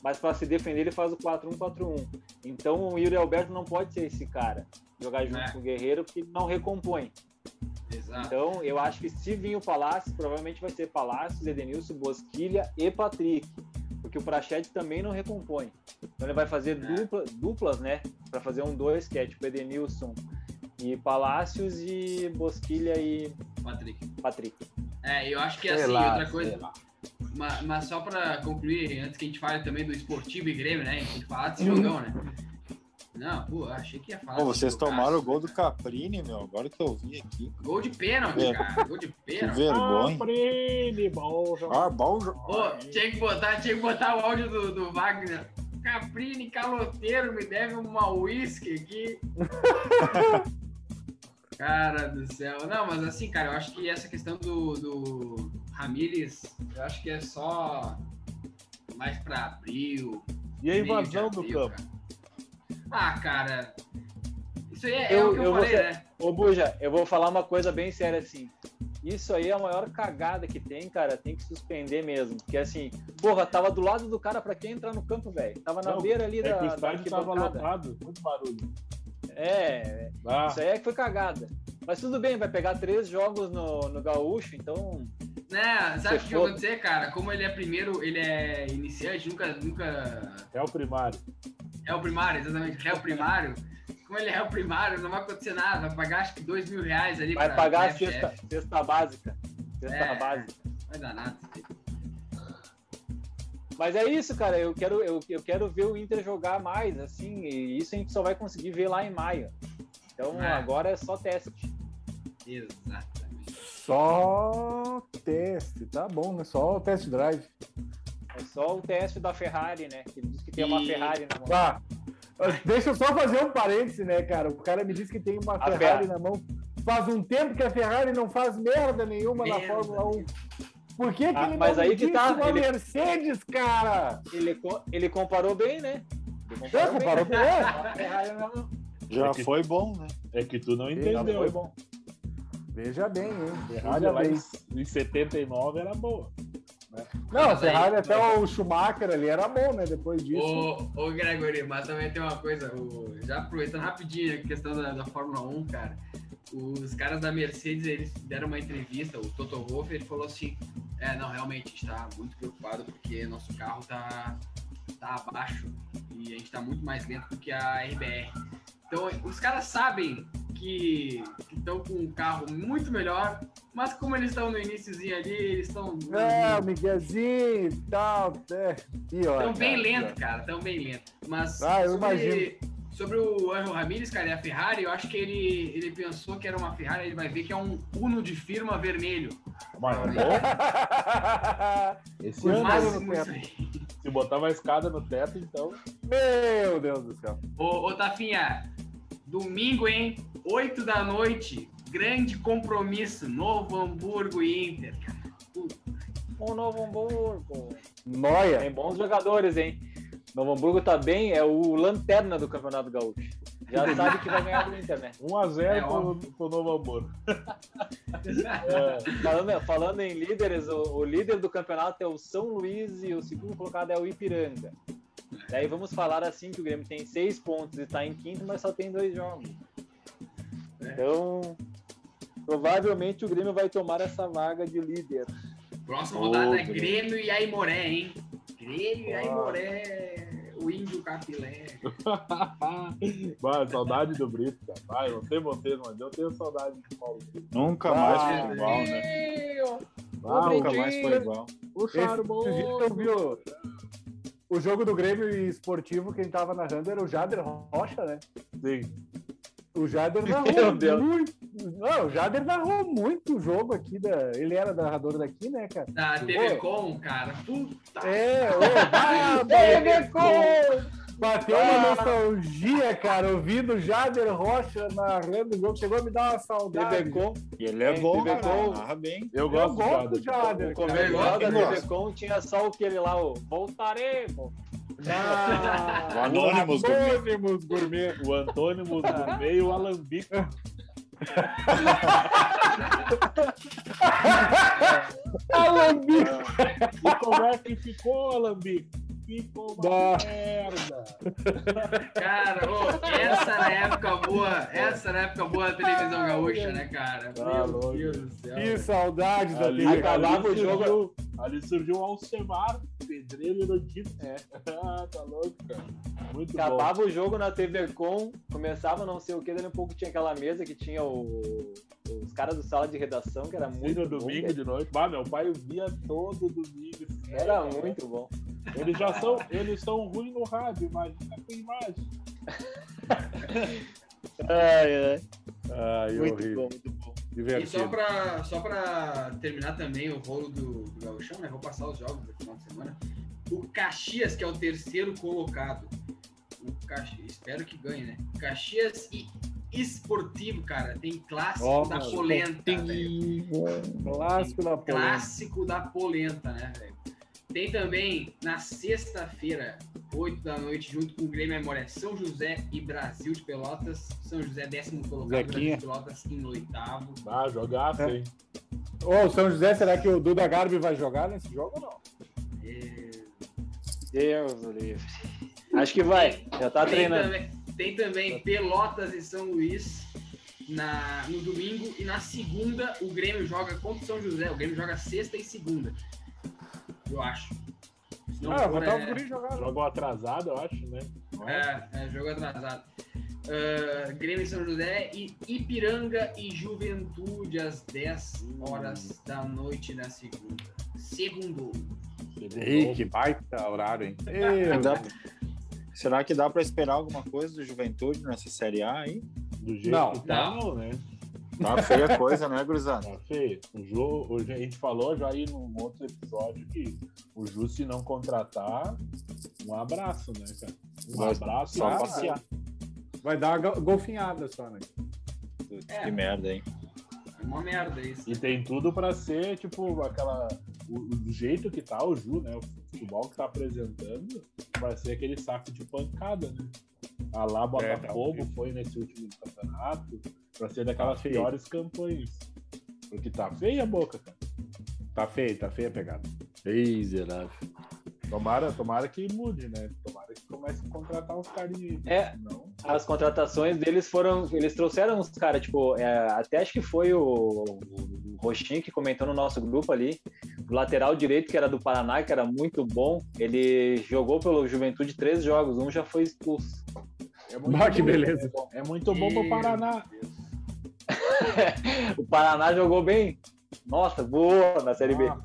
mas para se defender ele faz o 4-1-4-1. Então o Yuri Alberto não pode ser esse cara, jogar junto É. com o Guerreiro, porque ele não recompõe. Exato. Então, eu acho que se vir o Palácio, provavelmente vai ser Palácio, Edenilson, Bosquilha e Patrick. Porque o Prachete também não recompõe. Então ele vai fazer É. dupla, duplas, né? Para fazer um dois, que é tipo Edenilson e Palácios e Bosquilha e Patrick. Patrick. É, eu acho que Sei assim, lá, outra coisa. Mas, mas só pra concluir, antes que a gente fale também do esportivo e Grêmio, né? A gente tem que falar desse jogão, né? Não, pô, achei que ia falar. Pô, vocês jogaço, tomaram o gol né, do cara? Caprini, meu. Agora que eu vi aqui. Gol de pênalti, É. cara. Gol de Que pênalti. vergonha. Caprini, bom jogador. Ah, bom jogo. Pô, tinha que botar, tinha que botar o áudio do, do Wagner. Caprini, caloteiro, me deve uma whisky aqui. Cara do céu. Não, mas assim, cara, eu acho que essa questão do, do Ramires, eu acho que é só mais pra abril. E a invasão do abril, campo? cara. Ah, cara. Isso aí é, é Eu- o que eu, eu vou falei, ser- né? Ô, Buja, eu vou falar uma coisa bem séria assim. Isso aí é a maior cagada que tem, cara. Tem que suspender mesmo. Porque assim, porra, tava do lado do cara pra quem entrar no campo, velho. Tava na Não, beira ali É da, que o da estádio tava arquibancada. lotado, muito barulho. É, Ah, isso aí é que foi cagada. Mas tudo bem, vai pegar três jogos no, no Gaúcho, então. Né, sabe o que Você vai acontecer, cara? Como ele é primeiro, ele é iniciante, nunca, nunca é o primário. é o primário, exatamente, réu primário. Como ele é o primário, não vai acontecer nada, vai pagar acho que dois mil reais ali Vai pra pagar a cesta, cesta básica. Cesta É. básica. Vai dar nada. Mas é isso, cara. Eu quero, eu, eu quero ver o Inter jogar mais, assim, e isso a gente só vai conseguir ver lá em maio. Então É. agora é só teste. Exatamente. Só teste, tá bom, né? Só test drive. É só o teste da Ferrari, né? Ele diz que tem uma E- Ferrari na mão. Tá. Deixa eu só fazer um parêntese, né, cara? O cara me disse que tem uma Ferrari Fer- na mão. Faz um tempo que a Ferrari não faz merda nenhuma na Merda Fórmula 1. Por que, que Ah, ele mas não aí que tá, uma ele- Mercedes, cara? Ele, ele comparou bem, né? Ele É, comparou com ele. A Ferrari não- Já É que- foi bom, né? É que tu não não entendeu. foi bom. Veja bem, hein? Ferrari lá bem. em, em 79 era boa. Não, a Mas aí- Ferrari até o Schumacher ali era bom, né? Depois disso. Ô, ô Gregory, mas também tem uma coisa, o- já aproveitando rapidinho a questão da, da Fórmula 1, cara. Os caras da Mercedes, eles deram uma entrevista, o Toto Wolff, ele falou assim, é, não, realmente, a gente tá muito preocupado porque nosso carro tá, tá abaixo e a gente tá muito mais lento do que a RBR. Então, os caras sabem que estão com um carro muito melhor, mas como eles estão no iníciozinho ali, eles estão... É, o Miguelzinho e tal. É. E olha, Estão bem lento, cara, estão bem lento. Mas Ah, eu sobre, sobre o Angel Ramirez, cara, e a Ferrari, eu acho que ele, ele pensou que era uma Ferrari, ele vai ver que é um Uno de firma vermelho. Mas é bom. Esse mais- máximo isso aí. se botar uma escada no teto, então. Meu Deus do céu. Ô, ô Tafinha, domingo, hein? 8 da noite, grande compromisso, Novo Hamburgo e Inter. cara. O Novo Hamburgo. Noia. Tem bons jogadores, hein? Novo Hamburgo tá bem, é o lanterna do Campeonato Gaúcho. Já sabe que vai ganhar do Inter, né? 1x0 É pro, pro Novo Hamburgo. Falando, falando em líderes, o, o líder do campeonato é o São Luís e o segundo colocado é o Ipiranga. Daí vamos falar assim que o Grêmio tem seis pontos e tá em quinto, mas só tem dois jogos. Então, provavelmente o Grêmio vai tomar essa vaga de líder. Próxima rodada é Grêmio e Aimoré, hein? Grêmio e Aimoré, o índio capilé. Vai, saudade do Brito, cara. Vai, não sei vocês, mas eu tenho saudade do Paulo Brito. Nunca mais foi igual, né? Ah, Nunca mais foi igual. o Esse, esses dias Charmoso. eu vi o, o jogo do Grêmio e esportivo, quem tava narrando era o Jader Rocha, né? Sim. O Jader narrou muito. Não, o Jader narrou muito o jogo aqui. Da, ele era narrador daqui, né, cara? Da TV Com, cara. Puta. É, ô, ah, TV Bateu Ah. uma nostalgia, cara, ouvindo o Jader Rocha narrando o jogo. Chegou a me dar uma saudade. TV Com, E ele é Tem bom, TV cara. Com. Narra bem. Eu Eu gosto, gosto do Jader. Jader, o cara. comercial da eu TV gosto. Com tinha só aquele lá, o Voltaremos. Ah, O Anonymous o Gourmet. Gourmet. O Antônimo Gourmet e o Alambique. Alambique. E como é que ficou, Alambique? Ficou uma Bah. merda. Cara, ô, essa era a época boa. Essa era a época boa da televisão gaúcha, né, cara? Tá Meu. Deus do céu. Que saudades da Ali, TV. acabava o jogo. Ali surgiu o Alcemar, pedreiro erudito. É. Ah, tá louco, cara. Muito bom. Acabava o jogo na TV Com, começava não sei o que, daí um pouco tinha aquela mesa que tinha o- os caras do sala de redação, que era Sim, muito no bom, domingo cara. de noite. Bah, meu pai via todo domingo. Era cara. muito bom. Eles já são, eles são ruins no rádio, imagina com imagem. Ai, ai. Ai, Muito horrível. bom, muito bom. E só Divertido. pra, só pra terminar também o rolo do, do Gauchão, né? Vou passar os jogos do final de semana. O Caxias, que é o terceiro colocado. O Caxias, espero que ganhe, né? Caxias e Esportivo, cara. Tem clássico Ó, da polenta, velho. Clássico da polenta. Clássico da polenta, né, velho? Tem também na sexta-feira, 8 da noite, junto com o Grêmio Memória, São José e Brasil de Pelotas. São José, décimo colocado, Brasil de Pelotas em oitavo. Ah, jogaço, É. hein? Ô, São José, será que o Duda Garbi vai jogar nesse jogo ou não? É, Deus do livre. Acho que vai. Já tá tem, treinando. também, tem também Pelotas e São Luís na, no domingo. E na segunda, o Grêmio joga contra o São José. O Grêmio joga sexta e segunda. Eu acho. Não ah, for, botar é- os guris jogar. Jogou atrasado, eu acho, né? É, é jogo atrasado. Ah, Grêmio e São José e Ipiranga e Juventude às 10 horas da noite na segunda. Segundo. Ei, que baita horário, hein? Ei, Dá- Será que dá pra esperar alguma coisa do Juventude nessa Série A aí? Do jeito Não. que tá, Não. não, né? Tá feia a coisa, né, gurizada? Tá feio. O Ju, o Ju- a gente falou já aí num outro episódio que o Ju, se não contratar, um abraço, né, cara? Um Vai abraço. Só Ah, passear. vai dar uma go- golfinhada só, né? É. Que merda, hein? É uma merda isso. E tem tudo pra ser, tipo, aquela o, o jeito que tá o Ju, né? O futebol que tá apresentando, vai ser aquele saco de pancada, né? A lá Botafogo tá foi nesse último campeonato pra ser daquelas Tá piores campanhas. Porque tá feia a boca, cara. Tá feio, tá feia a pegada. Miserável. Tomara, tomara que mude, né? Tomara que comece a contratar uns carinhos. É. Não. As contratações deles foram. Eles trouxeram uns caras, tipo, é, até acho que foi o, o Roxinho que comentou no nosso grupo ali. O lateral direito, que era do Paraná, que era muito bom. Ele jogou pelo Juventude três jogos, um já foi expulso. É muito Ah, que bom, beleza. É muito bom pro Paraná. O Paraná jogou bem. Nossa, boa na Série B. Nossa,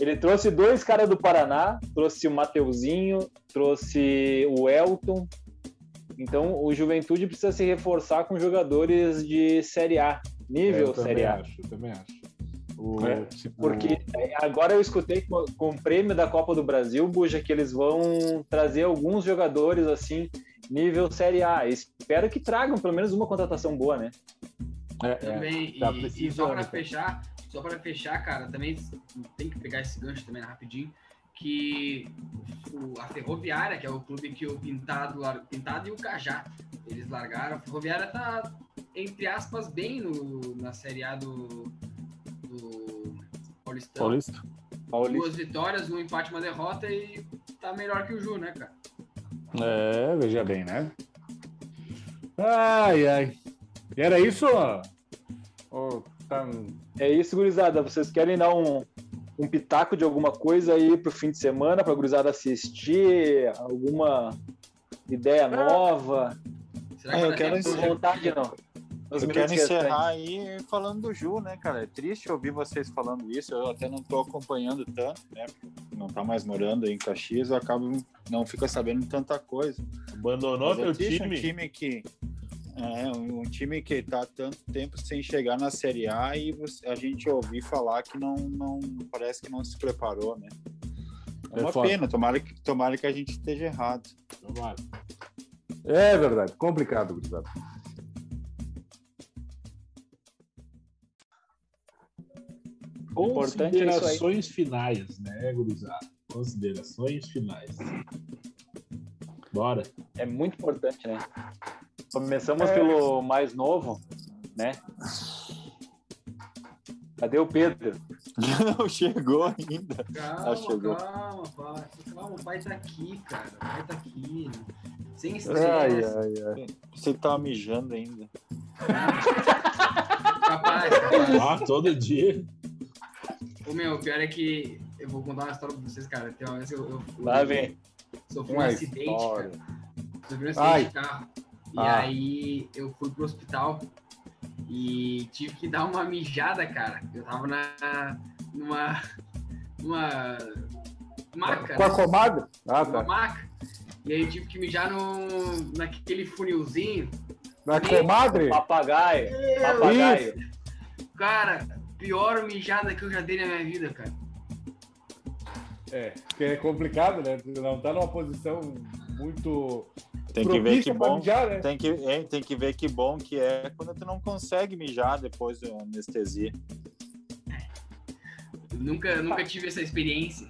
Ele trouxe dois caras do Paraná, trouxe o Mateuzinho, trouxe o Elton. Então o Juventude precisa se reforçar com jogadores de Série A, nível também Série A. acho, eu também acho. O, É, Porque agora eu escutei com, com o prêmio da Copa do Brasil, Buja, que eles vão trazer alguns jogadores assim, nível Série A. Espero que tragam pelo menos uma contratação boa, né? É, Também, tá e- e, só pra cara. fechar, só para fechar, cara, também tem que pegar esse gancho também né, rapidinho, que o- a Ferroviária, que é o clube que o Pintado, Pintado e o Cajá, eles largaram. A Ferroviária tá, entre aspas, bem no, na Série A do, do Paulistão. Paulista. Paulista. Duas vitórias, um empate, uma derrota e tá melhor que o Ju, né, cara? É, veja bem, né? Ai, ai. E era isso? tá- É isso, gurizada. Vocês querem dar um, um pitaco de alguma coisa aí pro fim de semana, pra gurizada assistir? Alguma ideia nova? Será Ah, vai eu quero. Ju? Vontade não. Nos Eu quero encerrar aí falando do Ju, né, cara? É triste ouvir vocês falando isso. Eu até não tô acompanhando tanto, né? porque Não tá mais morando aí em Caxias, eu acabo não fico sabendo tanta coisa. abandonou Mas é teu triste time. um time que é um, um time que tá tanto tempo sem chegar na Série A e você- a gente ouvir falar que não, não parece que não se preparou, né? É É uma foda. pena, tomara que, tomara que a gente esteja errado. Tomara. É verdade, complicado, gurizada. Importante é. Considerações finais, né, gurizada? Considerações finais. Bora. É muito importante, né? Começamos É. pelo mais novo, né? Cadê o Pedro? Não chegou ainda. Calma, Ah, chegou. calma, pai. Calma, o pai tá aqui, cara. O pai tá aqui. Sem Ai, estresse. ai, ai. Você tava mijando ainda. Capaz, capaz. Ah, todo dia. Ô, meu, o pior é que eu vou contar uma história pra vocês, cara. Tem uma vez que eu, eu, eu Lá vem. sofri um Uma acidente, história. cara. Sofri um acidente Ai. de carro. E Ah. aí eu fui pro hospital e tive que dar uma mijada, cara. Eu tava na. numa. numa. maca. Com a comadre? Ah, Uma tá. maca. E aí eu tive que mijar no, naquele funilzinho. Na comadre? Papagaio. Papagaio. Cara, pior mijada que eu já dei na minha vida, cara. É, porque é complicado, né? Não tá numa posição muito. Tem que ver que bom. mijar, né? Tem que, é, tem que ver que bom que é quando tu não consegue mijar depois da anestesia. Eu nunca, nunca tive essa experiência.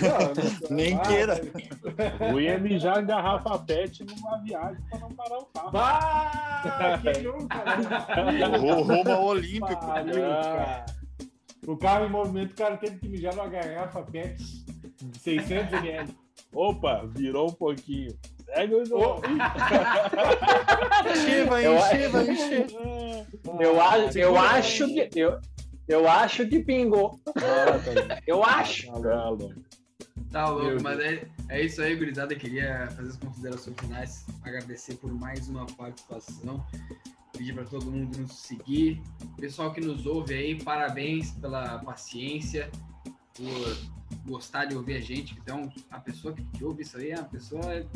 Não, não- Nem ah, queira. Eu ia mijar em garrafa pet numa viagem pra não parar o carro. Bah, que nunca, né? Ru- Rumo ao Olímpico. Pariu, cara. O carro em movimento, o cara teve que mijar numa garrafa PET de 600 ml. Opa, virou um pouquinho. Segue o jogo. Encheva, Eu- encheva, encheva. Eu, acho, eu acho que. Eu, eu acho que pingou. Eu acho. Tá louco. Tá louco, mas é, é isso aí, gurizada. Eu queria fazer as considerações finais, agradecer por mais uma participação, pedir para todo mundo nos seguir. Pessoal que nos ouve aí, parabéns pela paciência, por gostar de ouvir a gente. Então, a pessoa que, ouve isso aí é uma pessoa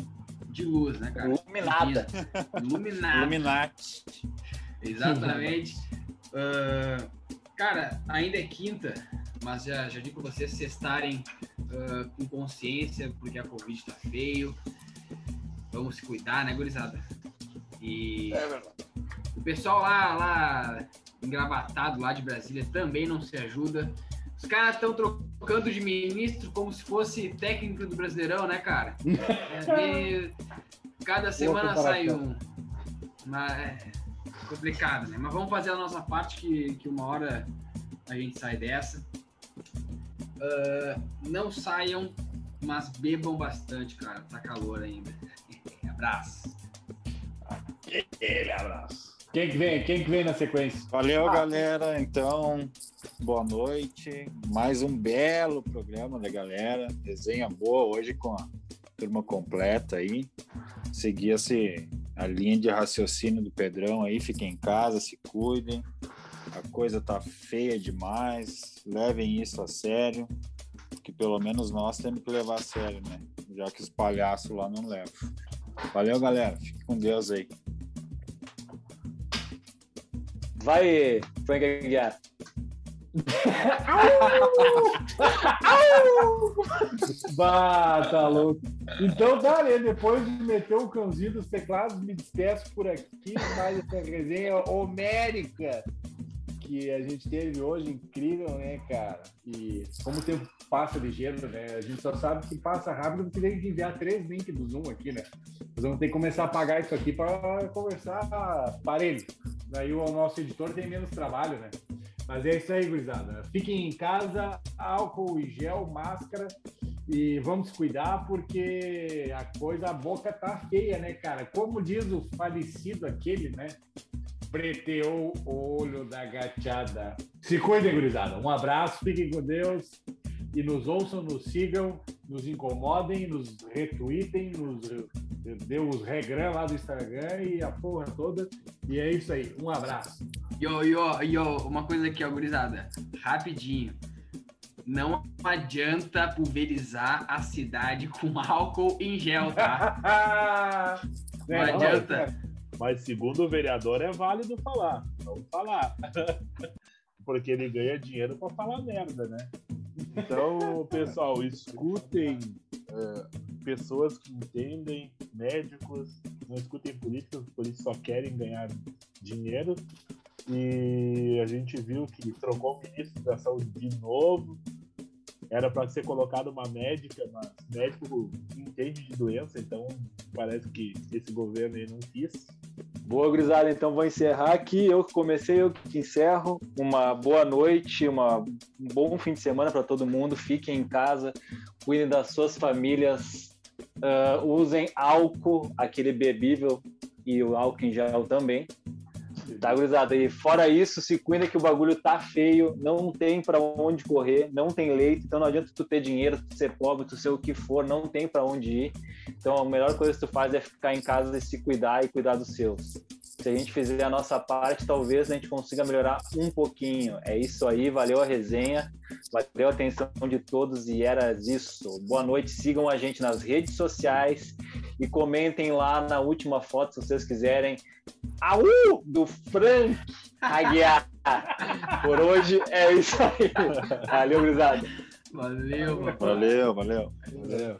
de luz, né, cara? Iluminada. Iluminada. Illuminati. Exatamente. Ah, cara, ainda é quinta, mas já, já digo pra vocês se estarem ah, com consciência, porque a Covid tá feio. Vamos se cuidar, né, gurizada? E o pessoal lá, lá engravatado lá de Brasília também não se ajuda. Os caras estão trocando de ministro como se fosse técnico do Brasileirão, né, cara? É Cada semana sai um. Mas é complicado, né? Mas vamos fazer a nossa parte que, que uma hora a gente sai dessa. Ah, não saiam, mas bebam bastante, cara. Tá calor ainda. Abraço. Aquele abraço. Quem que vem? Quem que vem na sequência? Valeu, galera. Então, boa noite. Mais um belo programa da galera. Resenha boa hoje com a turma completa aí. Seguia-se a linha de raciocínio do Pedrão aí. Fiquem em casa, se cuidem. A coisa tá feia demais. Levem isso a sério. Que pelo menos nós temos que levar a sério, né? Já que os palhaços lá não levam. Valeu, galera. Fique com Deus aí. Vai, Frank Aguiar. Bah, tá louco. Então tá, né? Depois de meter o cãozinho dos teclados, me despeço por aqui. Mais essa resenha homérica que a gente teve hoje, incrível, né, cara? E como o tempo passa ligeiro, né? A gente só sabe que passa rápido porque tem que enviar três links do Zoom aqui, né? Nós vamos ter que começar a pagar isso aqui para conversar parelho. Daí o nosso editor tem menos trabalho, né? Mas é isso aí, gurizada. Fiquem em casa, álcool e gel, máscara e vamos cuidar porque a coisa, a boca tá feia, né, cara? Como diz o falecido aquele, né? Preteou o olho da gachada. Se cuidem, gurizada. Um abraço, fiquem com Deus e nos ouçam, nos sigam, nos incomodem, nos retweetem, nos dê os regram lá do Instagram e a porra toda. E é isso aí. Um abraço. Yo, yo, yo, uma coisa aqui, ó, gurizada. Rapidinho. Não adianta pulverizar a cidade com álcool em gel, tá? Não É, adianta. Mas segundo o vereador é válido falar. Vamos falar. Porque ele ganha dinheiro para falar merda, né? Então, pessoal, escutem eh, pessoas que entendem, médicos, não escutem políticos, os políticos só querem ganhar dinheiro. E a gente viu que trocou o ministro da saúde de novo. Era para ser colocado uma médica, mas médico entende de doença, então parece que esse governo aí não quis. Boa, gurizada. Então vou encerrar aqui. Eu comecei, eu que encerro. Uma boa noite, uma, um bom fim de semana para todo mundo. Fiquem em casa, cuidem das suas famílias, ah, usem álcool, aquele bebível e o álcool em gel também. Tá, gurizada? E fora isso, se cuida que o bagulho tá feio, não tem para onde correr, não tem leito, então não adianta tu ter dinheiro, tu ser pobre, tu ser o que for, não tem para onde ir. Então a melhor coisa que tu faz é ficar em casa e se cuidar e cuidar dos seus. Se a gente fizer a nossa parte, talvez a gente consiga melhorar um pouquinho. É isso aí, valeu a resenha, valeu a atenção de todos e era isso. Boa noite, sigam a gente nas redes sociais e comentem lá na última foto, se vocês quiserem. Au! Do Frank Aguiar. Por hoje é isso aí. Valeu, gurizada. Valeu, mano. Valeu, valeu. Valeu.